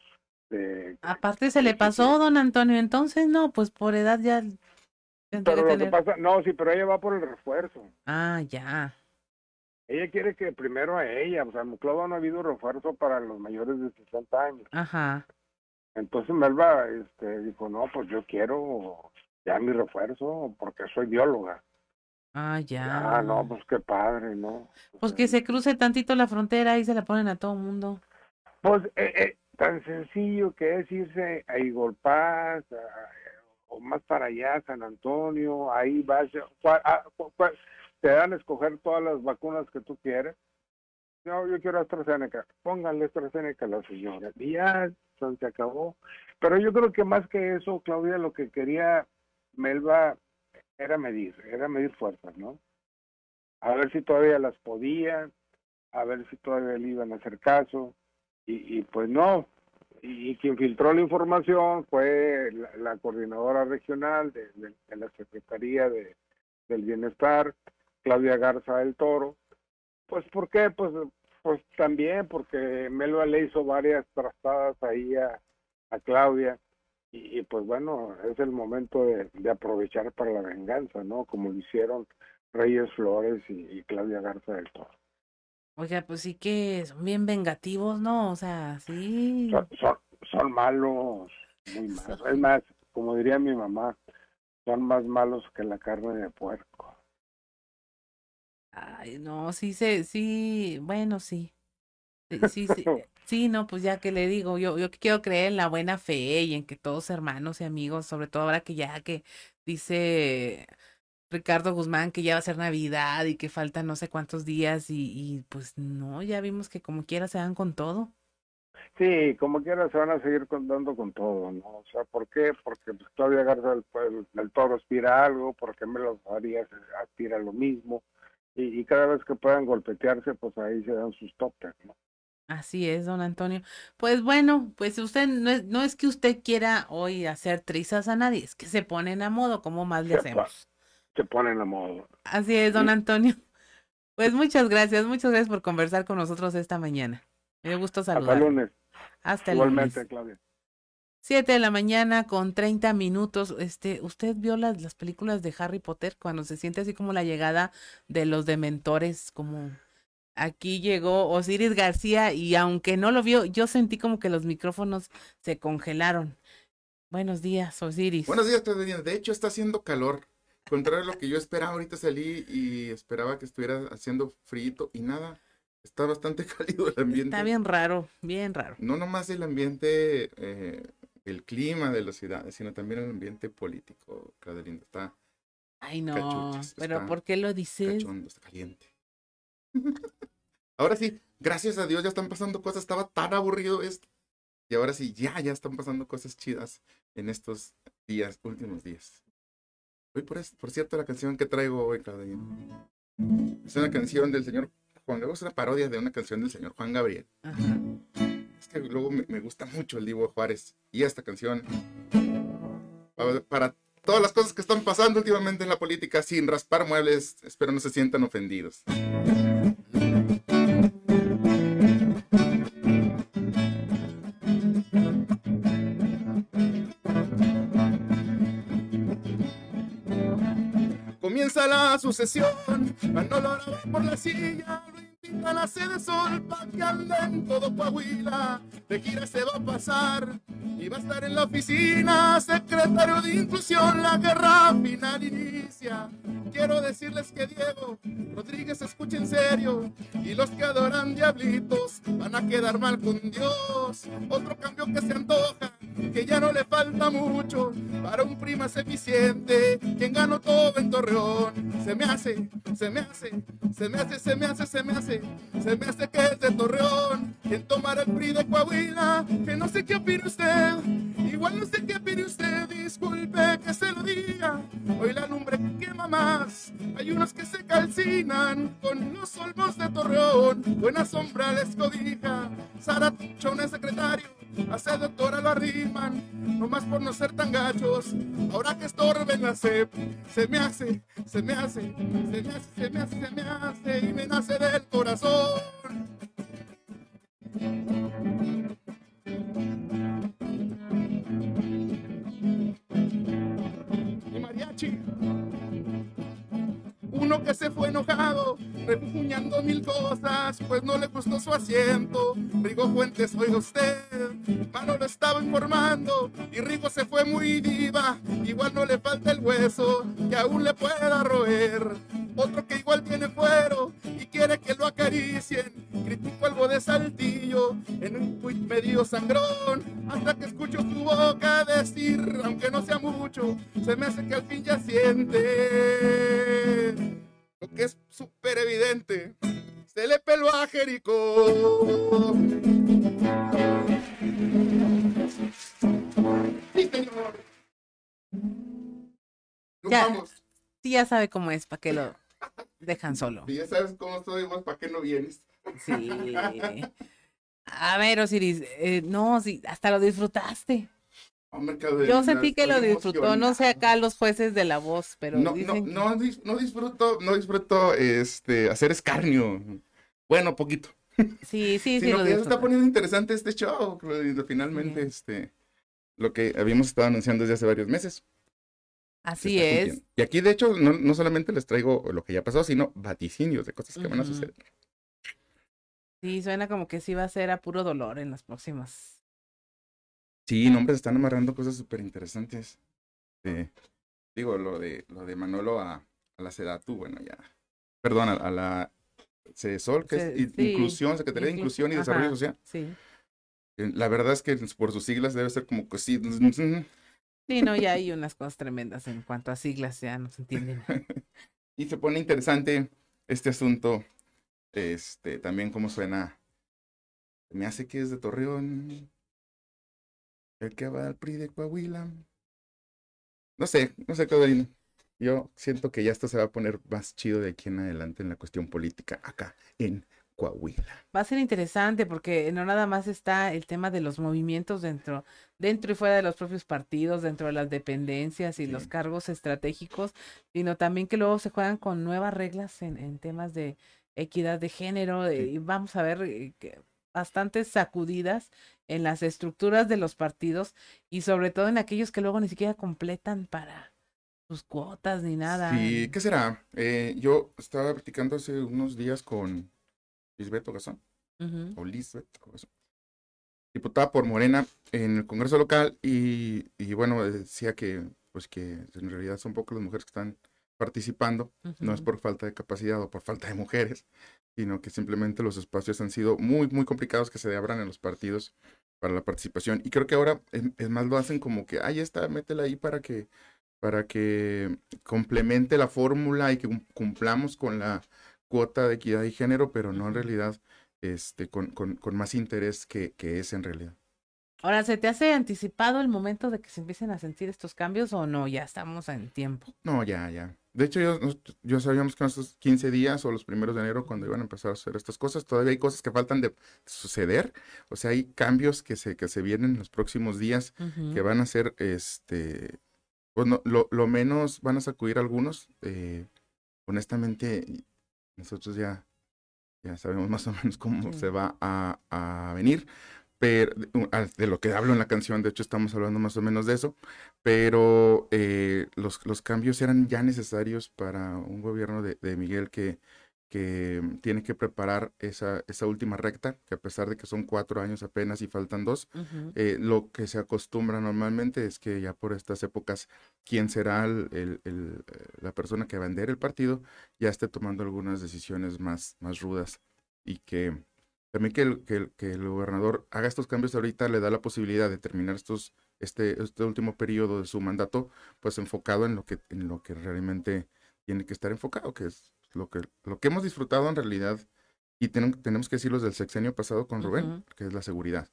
De, Aparte se le pasó, don Antonio, entonces no, pues por edad ya. Pero lo que pasa, no, sí, pero ella va por el refuerzo. Ah, ya. Ella quiere que primero a ella, o sea, en no ha habido refuerzo para los mayores de 60 años. Ajá. Entonces Melba este, dijo, no, pues yo quiero ya mi refuerzo porque soy bióloga. Ah, ya. Ah, no, pues qué padre, ¿no? Pues que se cruce tantito la frontera y se la ponen a todo el mundo. Pues eh, eh, tan sencillo que es irse a Igolpaz, o más para allá, San Antonio, ahí vas, ah, te dan a escoger todas las vacunas que tú quieres. No, yo quiero AstraZeneca. Pónganle AstraZeneca a la señora. Y ya se acabó. Pero yo creo que más que eso, Claudia, lo que quería Melba era medir, era medir fuerzas, ¿no? A ver si todavía las podía, a ver si todavía le iban a hacer caso, y, pues no. Y, quien filtró la información fue la, coordinadora regional de, la Secretaría de, del Bienestar, Claudia Garza del Toro. Pues, ¿por qué? Pues, pues también porque Melba le hizo varias trastadas ahí a, a Claudia y, pues bueno, es el momento de, aprovechar para la venganza, ¿no? Como lo hicieron Reyes Flores y, Claudia Garza del Toro. Oiga, pues sí que son bien vengativos, ¿no? O sea, sí. Son, malos, muy malos. Es más, como diría mi mamá, son más malos que la carne de puerco. Ay, no, sí, sí, sí, bueno, sí. Sí, sí, sí. no, pues ya que le digo, yo, yo quiero creer en la buena fe y en que todos hermanos y amigos, sobre todo ahora que ya que dice Ricardo Guzmán que ya va a ser Navidad y que faltan no sé cuántos días y, y pues no, ya vimos que como quiera se dan con todo. Sí, como quiera se van a seguir contando con todo, ¿no? O sea, ¿por qué? Porque pues, Claudia Garza del, Toro aspira algo, porque Melo Farías aspira lo mismo, y, y, cada vez que puedan golpetearse, pues ahí se dan sus topes, ¿no? Así es, don Antonio. Pues bueno, pues usted no es, no es que usted quiera hoy hacer trizas a nadie, es que se ponen a modo, como más le hacemos? Se ponen a modo. Así es, don Antonio. Pues muchas gracias, muchas gracias por conversar con nosotros esta mañana. Me gusto saludar. Hasta el lunes. Hasta el Igualmente, lunes. Claudia. Siete de la mañana con 30 minutos. Este, ¿usted vio las, las películas de Harry Potter cuando se siente así como la llegada de los dementores? Como aquí llegó Osiris García y aunque no lo vio, yo sentí como que los micrófonos se congelaron. Buenos días, Osiris. Buenos días, Claudia. De hecho, está haciendo calor. Contrario a lo que yo esperaba, ahorita salí y esperaba que estuviera haciendo frío y nada. Está bastante cálido el ambiente. Está bien raro, bien raro. No nomás el ambiente, eh, el clima de las ciudades, sino también el ambiente político, Claudia Linda. Está Ay, no, cachuchas, pero está ¿por qué lo dices? cachondo, está caliente. Ahora sí, gracias a Dios ya están pasando cosas. Estaba tan aburrido esto. Y ahora sí, ya, ya están pasando cosas chidas en estos días, últimos días. Hoy, por, es- por cierto, la canción que traigo hoy, Claudia, es una canción del señor Juan Gabriel, es una parodia de una canción del señor Juan Gabriel. Es que luego me, me gusta mucho el Divo Juárez y esta canción. Para, para todas las cosas que están pasando últimamente en la política, sin raspar muebles, espero no se sientan ofendidos. Comienza la sucesión, Manolo va por la silla, lo invitan a sede sol pa' que ande en todo Coahuila, de gira se va a pasar y va a estar en la oficina, secretario de inclusión, la guerra final inicia. Quiero decirles que Diego Rodríguez escucha en serio y los que adoran diablitos van a quedar mal con Dios. Otro cambio que se antoja, que ya no le falta mucho para un PRI más eficiente. Quien ganó todo en Torreón, se me hace, se me hace, se me hace, se me hace, se me hace, se me hace que es de Torreón. Quien tomará el PRI de Coahuila, que no sé qué opina usted, igual no sé qué opine usted, disculpe que se lo diga. Hoy la lumbre quema más, hay unos que se calcinan con los olmos de Torreón, buena sombra les cobija. Sara Tichón es secretario, hace doctora lo arriman, nomás por no ser tan gachos. Ahora que estorben la se me hace, se me hace, se me hace, se me hace, se me hace y me nace del corazón. Uno que se fue enojado, repugnando mil cosas, pues no le gustó su asiento. Rigo Fuentes, oiga usted, Manolo estaba informando y Rigo se fue muy diva. Igual no le falta el hueso que aún le pueda roer. Otro que igual tiene fuero y quiere que lo acaricien. Critico algo de Saltillo en un tuit medio sangrón. Hasta que escucho su boca decir, aunque no sea mucho, se me hace que al fin ya siente lo que es súper evidente. Se le peló a Jericó. Sí, señor. Ya, sí, ya sabe cómo es, para que lo dejan solo. Y ya sabes cómo soy, vos, ¿para qué no vienes? Sí. A ver, Osiris, eh, no, sí, hasta lo disfrutaste. Yo sentí que lo disfrutó, no sé acá los jueces de la voz, pero no, no, dicen no, dis- no disfruto, no disfruto este, hacer escarnio. Bueno, poquito. sí, sí, sí, lo que ya se está poniendo interesante este show. Finalmente, este, lo que habíamos estado anunciando desde hace varios meses. Así es. Y aquí, de hecho, no, no solamente les traigo lo que ya pasó, sino vaticinios de cosas que van a suceder. Sí, suena como que sí va a ser a puro dolor en las próximas. Sí, no, hombre, se están amarrando cosas súper interesantes. Digo, lo de, lo de Manolo a, a la Sedatu, bueno, ya. Perdón, a, a la CESOL, que Se- es sí, Inclusión, Secretaría de inclu- Inclusión y Desarrollo Social. Sí. Eh, La verdad es que por sus siglas debe ser como que sí. Sí, no, ya hay unas cosas tremendas en cuanto a siglas, ya no se entienden. Y se pone interesante este asunto. Este, también cómo suena. Me hace que es de Torreón. El que va al PRI de Coahuila. No sé, no sé, Claudelina. Yo siento que ya esto se va a poner más chido de aquí en adelante en la cuestión política acá en Coahuila. Va a ser interesante porque no nada más está el tema de los movimientos dentro, dentro y fuera de los propios partidos, dentro de las dependencias y los cargos estratégicos, sino también que luego se juegan con nuevas reglas en, en temas de equidad de género, y vamos a ver eh, bastantes sacudidas en las estructuras de los partidos y sobre todo en aquellos que luego ni siquiera completan para sus cuotas ni nada. Sí, ¿qué será? Eh, yo estaba practicando hace unos días con Lisbeth Gazón, o Lisbeth diputada por Morena en el Congreso local, y, y, bueno, decía que, pues que en realidad son pocas las mujeres que están participando, no es por falta de capacidad o por falta de mujeres, sino que simplemente los espacios han sido muy, muy complicados que se abran en los partidos para la participación. Y creo que ahora es, más lo hacen como que, ahí está, métela ahí para que, para que complemente la fórmula y que cumplamos con la cuota de equidad y género, pero no en realidad este, con, con, con más interés que, que es en realidad. Ahora, ¿se te hace anticipado el momento de que se empiecen a sentir estos cambios o no? Ya estamos en tiempo. No, ya, ya. De hecho, yo, yo sabíamos que en estos 15 días o los primeros de enero, cuando iban a empezar a hacer estas cosas, todavía hay cosas que faltan de suceder. O sea, hay cambios que se, que se vienen en los próximos días que van a ser, este, pues lo, lo, menos van a sacudir algunos. Eh, honestamente, nosotros ya, ya sabemos más o menos cómo se va a, a venir pero de lo que hablo en la canción, de hecho estamos hablando más o menos de eso, pero eh, los, los, cambios eran ya necesarios para un gobierno de, de Miguel que, que tiene que preparar esa, esa última recta, que a pesar de que son cuatro años apenas y faltan dos, eh, lo que se acostumbra normalmente es que ya por estas épocas, quien será el, el, el, la persona que va a vender el partido ya esté tomando algunas decisiones más, más rudas. Y que también que el, que, que el gobernador haga estos cambios ahorita le da la posibilidad de terminar estos, este, este último periodo de su mandato, pues enfocado en lo que, en lo que realmente tiene que estar enfocado, que es lo que, lo que hemos disfrutado en realidad, y tenemos, tenemos que decirlo del sexenio pasado con Rubén, que es la seguridad.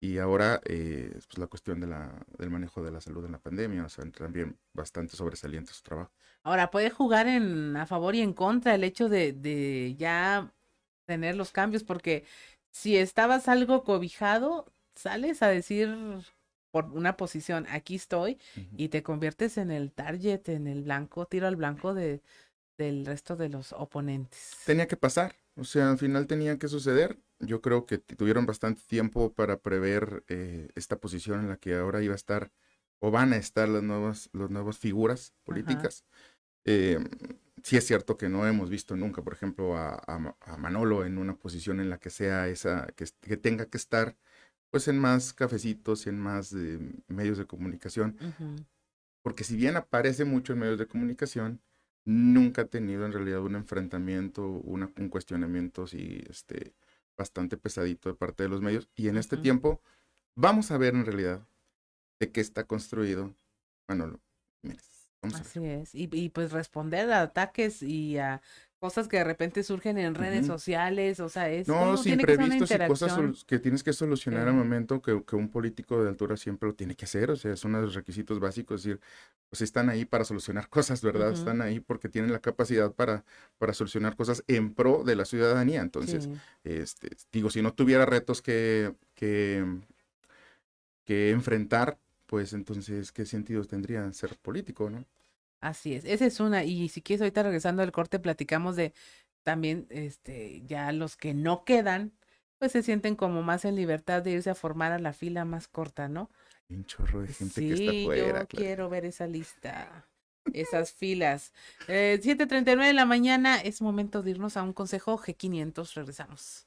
Y ahora, eh, pues la cuestión de la, del manejo de la salud en la pandemia, o sea, también bastante sobresaliente su trabajo. Ahora, puede jugar en a favor y en contra el hecho de, de ya tener los cambios, porque si estabas algo cobijado, sales a decir por una posición, aquí estoy, y te conviertes en el target, en el blanco, tiro al blanco de, del resto de los oponentes. Tenía que pasar, o sea, al final tenía que suceder. Yo creo que tuvieron bastante tiempo para prever eh, esta posición en la que ahora iba a estar o van a estar las nuevas, las nuevas figuras políticas. Eh, sí es cierto que no hemos visto nunca, por ejemplo, a, a, Manolo en una posición en la que sea esa, que, que, tenga que estar pues en más cafecitos y en más medios de comunicación. Porque si bien aparece mucho en medios de comunicación, nunca ha tenido en realidad un enfrentamiento, una, un cuestionamiento sí, este, bastante pesadito de parte de los medios. Y en este tiempo vamos a ver en realidad de qué está construido Manolo Así es. Y, y, pues responder a ataques y a cosas que de repente surgen en redes sociales, o sea, es no, los imprevistos y cosas que tienes que solucionar al momento que, que, un político de altura siempre lo tiene que hacer, o sea, son los requisitos básicos, es decir, pues están ahí para solucionar cosas, ¿verdad? Están ahí porque tienen la capacidad para, para solucionar cosas en pro de la ciudadanía, entonces, este, digo, si no tuviera retos que, que, que enfrentar, pues entonces, ¿qué sentido tendría ser político, no? Así es, esa es una. Y si quieres, ahorita regresando al corte, platicamos de también, este, ya los que no quedan, pues se sienten como más en libertad de irse a formar a la fila más corta, ¿no? Un chorro de gente que está fuera. Yo quiero ver esa lista, esas filas. Eh, 7:39 de la mañana, es momento de irnos a un consejo G500. Regresamos.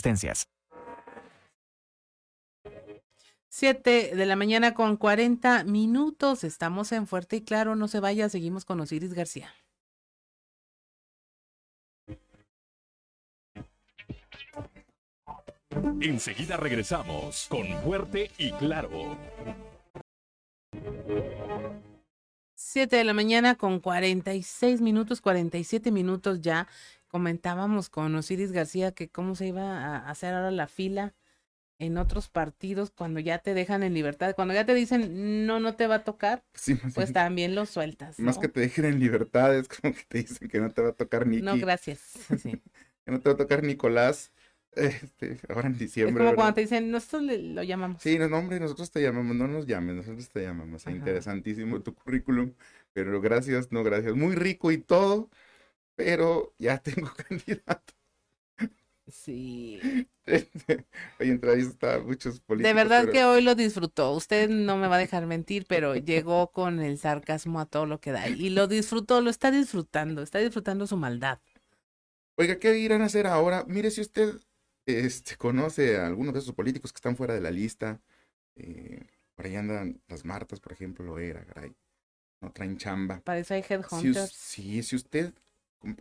existencias. 7 de la mañana con 40 minutos. Estamos en Fuerte y Claro. No se vaya, seguimos con Osiris García. Enseguida regresamos con Fuerte y Claro. 7 de la mañana con 46 minutos, 47 minutos ya. Comentábamos con Osiris García que cómo se iba a hacer ahora la fila en otros partidos cuando ya te dejan en libertad, cuando ya te dicen no, no te va a tocar, pues también lo sueltas. Más que te dejen en libertad, es como que te dicen que no te va a tocar Nicky. No, gracias. que no te va a tocar Nicolás. Este, ahora en diciembre. Es como cuando te dicen, nosotros lo llamamos. Sí, no, hombre, nosotros te llamamos, no nos llames, nosotros te llamamos. Interesantísimo tu currículum, pero gracias, no gracias. Muy rico y todo, pero ya tengo candidato. Sí. Hoy entrevista muchos políticos. De verdad que hoy lo disfrutó. Usted no me va a dejar mentir, pero llegó con el sarcasmo a todo lo que da. Y lo disfrutó, lo está disfrutando, está disfrutando su maldad. Oiga, ¿qué irán a hacer ahora? Mire, si usted este, conoce a algunos de esos políticos que están fuera de la lista. Eh, por ahí andan las Martas, por ejemplo, lo era, caray. No traen chamba. Parece hay headhunters. sí, si usted,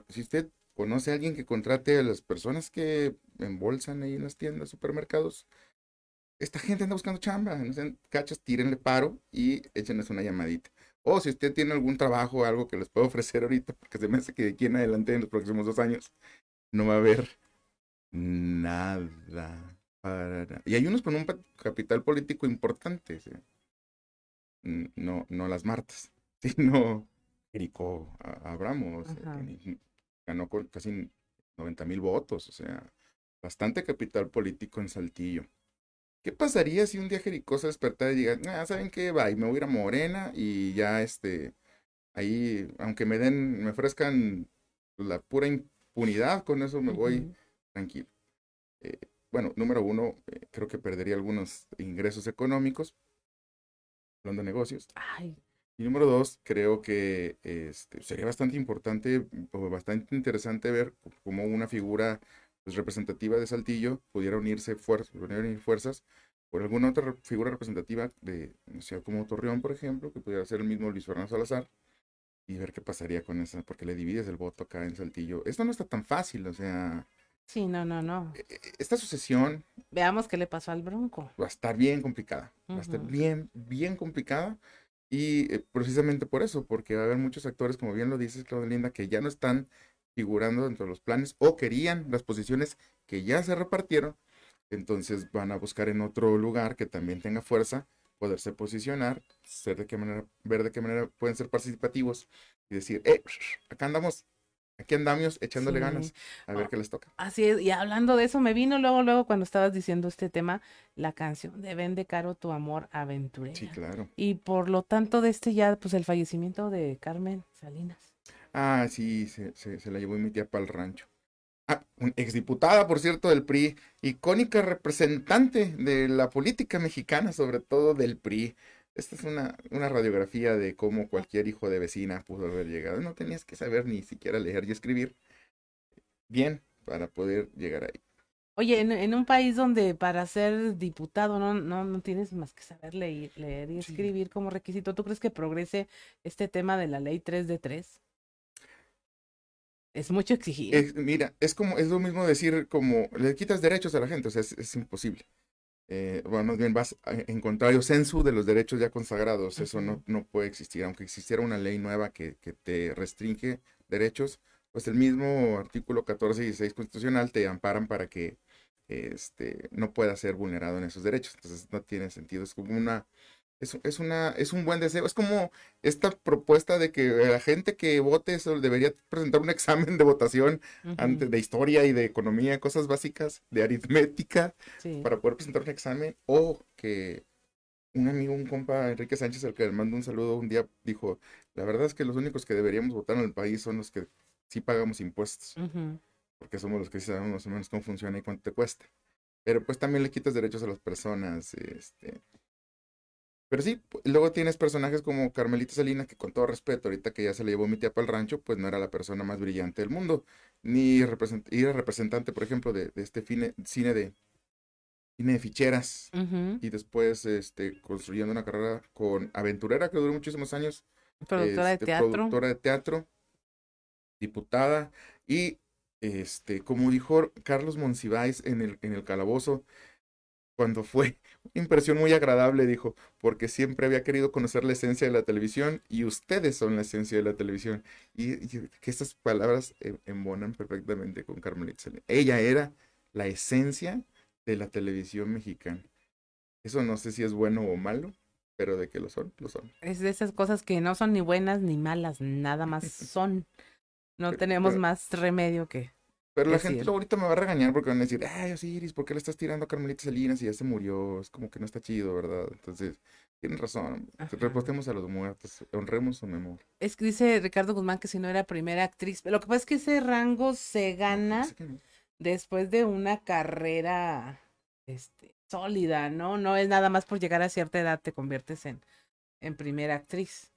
si usted conoce a alguien que contrate a las personas que embolsan ahí en las tiendas, supermercados, esta gente anda buscando chamba. No sean cachas, tírenle paro y échenles una llamadita. O si usted tiene algún trabajo algo que les puedo ofrecer ahorita, porque se me hace que de aquí en adelante en los próximos dos años no va a haber Nada. Y hay unos con un capital político importante. No, no las Martas, sino Erico Abramos, ganó con casi 90 mil votos, o sea, bastante capital político en Saltillo. ¿Qué pasaría si un día Jericó se despertara y diga, ah, ¿saben qué? Va, y me voy a ir a Morena y ya, este, ahí, aunque me den, me ofrezcan la pura impunidad, con eso me voy tranquilo. Eh, bueno, número uno, eh, creo que perdería algunos ingresos económicos, hablando de negocios. Y número dos, creo que este, sería bastante importante o bastante interesante ver cómo una figura pues, representativa de Saltillo pudiera unirse fuerzas, unir fuerzas por alguna otra figura representativa de, sé, como Torreón, por ejemplo, que pudiera ser el mismo Luis Fernando Salazar, y ver qué pasaría con esa, porque le divides el voto acá en Saltillo. Esto no está tan fácil, o sea, Sí, no, no, no. E, e, esta sucesión. Veamos qué le pasó al Bronco. Va a estar bien complicada. Va a estar bien, bien complicada. Y eh, precisamente por eso, porque va a haber muchos actores, como bien lo dices, Claudia Linda, que ya no están figurando dentro de los planes o querían las posiciones que ya se repartieron. Entonces van a buscar en otro lugar que también tenga fuerza, poderse posicionar, ser de qué manera, ver de qué manera pueden ser participativos y decir, eh, acá andamos, Aquí andamos echándole ganas a ver qué les toca. Así es, y hablando de eso, me vino luego, luego cuando estabas diciendo este tema, la canción de Vende Caro tu amor aventurera. Sí, claro. Y por lo tanto de este ya, pues el fallecimiento de Carmen Salinas. Ah, sí, se, se, la llevó mi tía para el rancho. Ah, exdiputada, por cierto, del PRI, icónica representante de la política mexicana, sobre todo del PRI. Esta es una, una radiografía de cómo cualquier hijo de vecina pudo haber llegado. No tenías que saber ni siquiera leer y escribir bien para poder llegar ahí. Oye, en, un país donde para ser diputado no, no, no tienes más que saber leer, leer y escribir como requisito, ¿tú crees que progrese este tema de la ley 3 de 3? Es mucho exigir. mira, es como, es lo mismo decir como le quitas derechos a la gente, o sea, es imposible eh, bueno, más bien vas en contrario censo de los derechos ya consagrados. Eso no, no puede existir. Aunque existiera una ley nueva que, que, te restringe derechos, pues el mismo artículo 14 y 16 constitucional te amparan para que este, no pueda ser vulnerado en esos derechos. Entonces no tiene sentido. Es como una es, es, una, es un buen deseo. Es como esta propuesta de que la gente que vote eso debería presentar un examen de votación antes de historia y de economía, cosas básicas de aritmética, para poder presentar un examen. O que un amigo, un compa, Enrique Sánchez, al que le mando un saludo, un día dijo, la verdad es que los únicos que deberíamos votar en el país son los que sí pagamos impuestos. Porque somos los que sabemos más o menos cómo funciona y cuánto te cuesta. Pero pues también le quitas derechos a las personas, este pero sí, luego tienes personajes como Carmelita Salinas, que con todo respeto, ahorita que ya se le llevó mi tía para el rancho, pues no era la persona más brillante del mundo. Ni era representante, por ejemplo, de, este cine, cine de cine de ficheras. Y después este, construyendo una carrera con aventurera que duró muchísimos años. Productora de este, teatro. Productora de teatro, diputada. Y este, como dijo Carlos Monsiváis en el, en el calabozo, cuando fue una impresión muy agradable, dijo, porque siempre había querido conocer la esencia de la televisión y ustedes son la esencia de la televisión. Y, que estas palabras em, embonan perfectamente con Carmelita Ella era la esencia de la televisión mexicana. Eso no sé si es bueno o malo, pero de que lo son, lo son. Es de esas cosas que no son ni buenas ni malas, nada más son. No tenemos más remedio que. Pero la gente ahorita me va a regañar porque van a decir, ay, Osiris, ¿por qué le estás tirando a Carmelita Salinas y ya se murió? Es como que no está chido, ¿verdad? Entonces, tienen razón. Repostemos a los muertos, honremos su memoria. Es que dice Ricardo Guzmán que si no era primera actriz. Lo que pasa es que ese rango se gana después de una carrera este, sólida, ¿no? No es nada más por llegar a cierta edad te conviertes en, en primera actriz.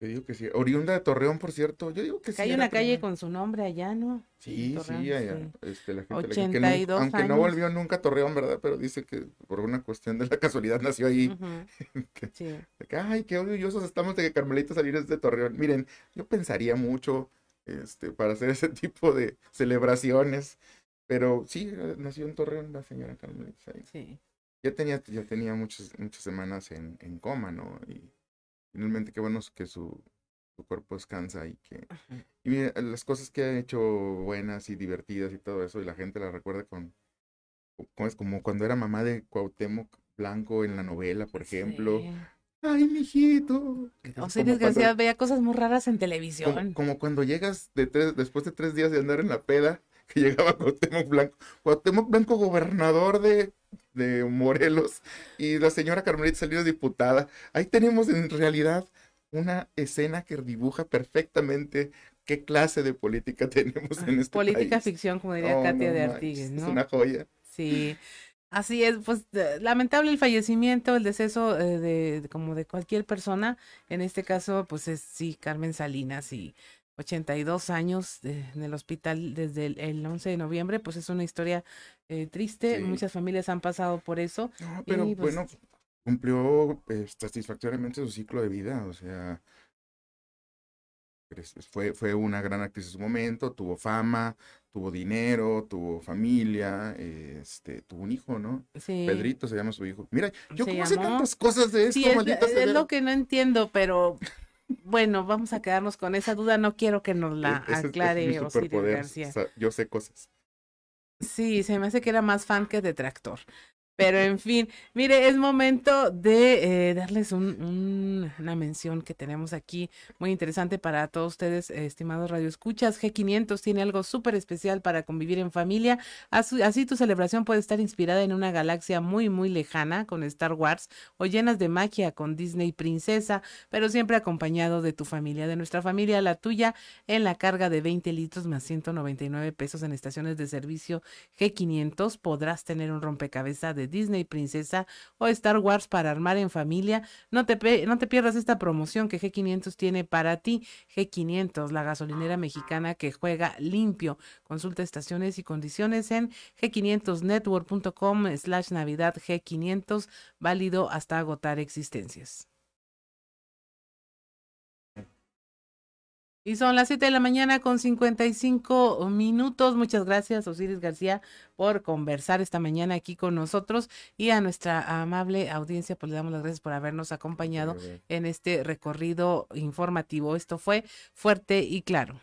Yo digo que sí. Oriunda de Torreón, por cierto. Yo digo que, sí. Hay una calle con su nombre allá, ¿no? Sí, sí, allá. Este, la gente, 82 aunque no volvió nunca a Torreón, ¿verdad? Pero dice que por una cuestión de la casualidad nació ahí. sí. ay, qué orgullosos estamos de que Carmelita Salinas de Torreón. Miren, yo pensaría mucho este, para hacer ese tipo de celebraciones. Pero sí, eh, nació en Torreón la señora Carmelita Salinas. Sí. Ya tenía, ya tenía muchas, muchas semanas en, en coma, ¿no? Y finalmente qué bueno que su, su cuerpo descansa y que... Y mira, las cosas que ha hecho buenas y divertidas y todo eso, y la gente la recuerda con... es como cuando era mamá de Cuauhtémoc Blanco en la novela, por ejemplo. Ay, mijito. O sea, desgraciado, veía cosas muy raras en televisión. Como, cuando llegas de tres, después de tres días de andar en la peda, que llegaba Cuauhtémoc Blanco. Cuauhtémoc Blanco, gobernador de de Morelos y la señora Carmelita Salinas diputada. Ahí tenemos en realidad una escena que dibuja perfectamente qué clase de política tenemos en este Política ficción, como diría Katia de Artigues, ¿no? Es una joya. Sí. Así es, pues lamentable el fallecimiento, el deceso eh, de, como de cualquier persona. En este caso, pues es sí, Carmen Salinas y 82 años en el hospital desde el, 11 de noviembre, pues es una historia eh, triste, muchas familias han pasado por eso. pero pues bueno, cumplió eh, satisfactoriamente su ciclo de vida, o sea, pues, fue, fue una gran actriz en su momento, tuvo fama, tuvo dinero, tuvo familia, este, tuvo un hijo, ¿no? Sí. Pedrito se llama su hijo. Mira, yo como sé tantas cosas de esto, sí, es lo que no entiendo, pero bueno, vamos a quedarnos con esa duda. No quiero que nos la aclare Osiris García. yo sé cosas. Sí, se me hace que era más fan que detractor. Pero en fin, mire, es momento de eh, darles un, una mención que tenemos aquí muy interesante para todos ustedes, estimados radioescuchas. G500 tiene algo súper especial para convivir en familia. Así, tu celebración puede estar inspirada en una galaxia muy, muy lejana con Star Wars o llenas de magia con Disney Princesa, pero siempre acompañado de tu familia, de nuestra familia, la tuya, en la carga de 20 litros más 199 pesos en estaciones de servicio G500. Podrás tener un rompecabezas Disney Princesa o Star Wars para armar en familia. No te, no te pierdas esta promoción que G500 tiene para ti. G500, la gasolinera mexicana que juega limpio. Consulta estaciones y condiciones en g500network.com slash navidad G500, válido hasta agotar existencias. Y son las 7 de la mañana con 55 minutos. Muchas gracias, Osiris García, por conversar esta mañana aquí con nosotros y a nuestra amable audiencia, pues le damos las gracias por habernos acompañado en este recorrido informativo. Esto fue fuerte y claro.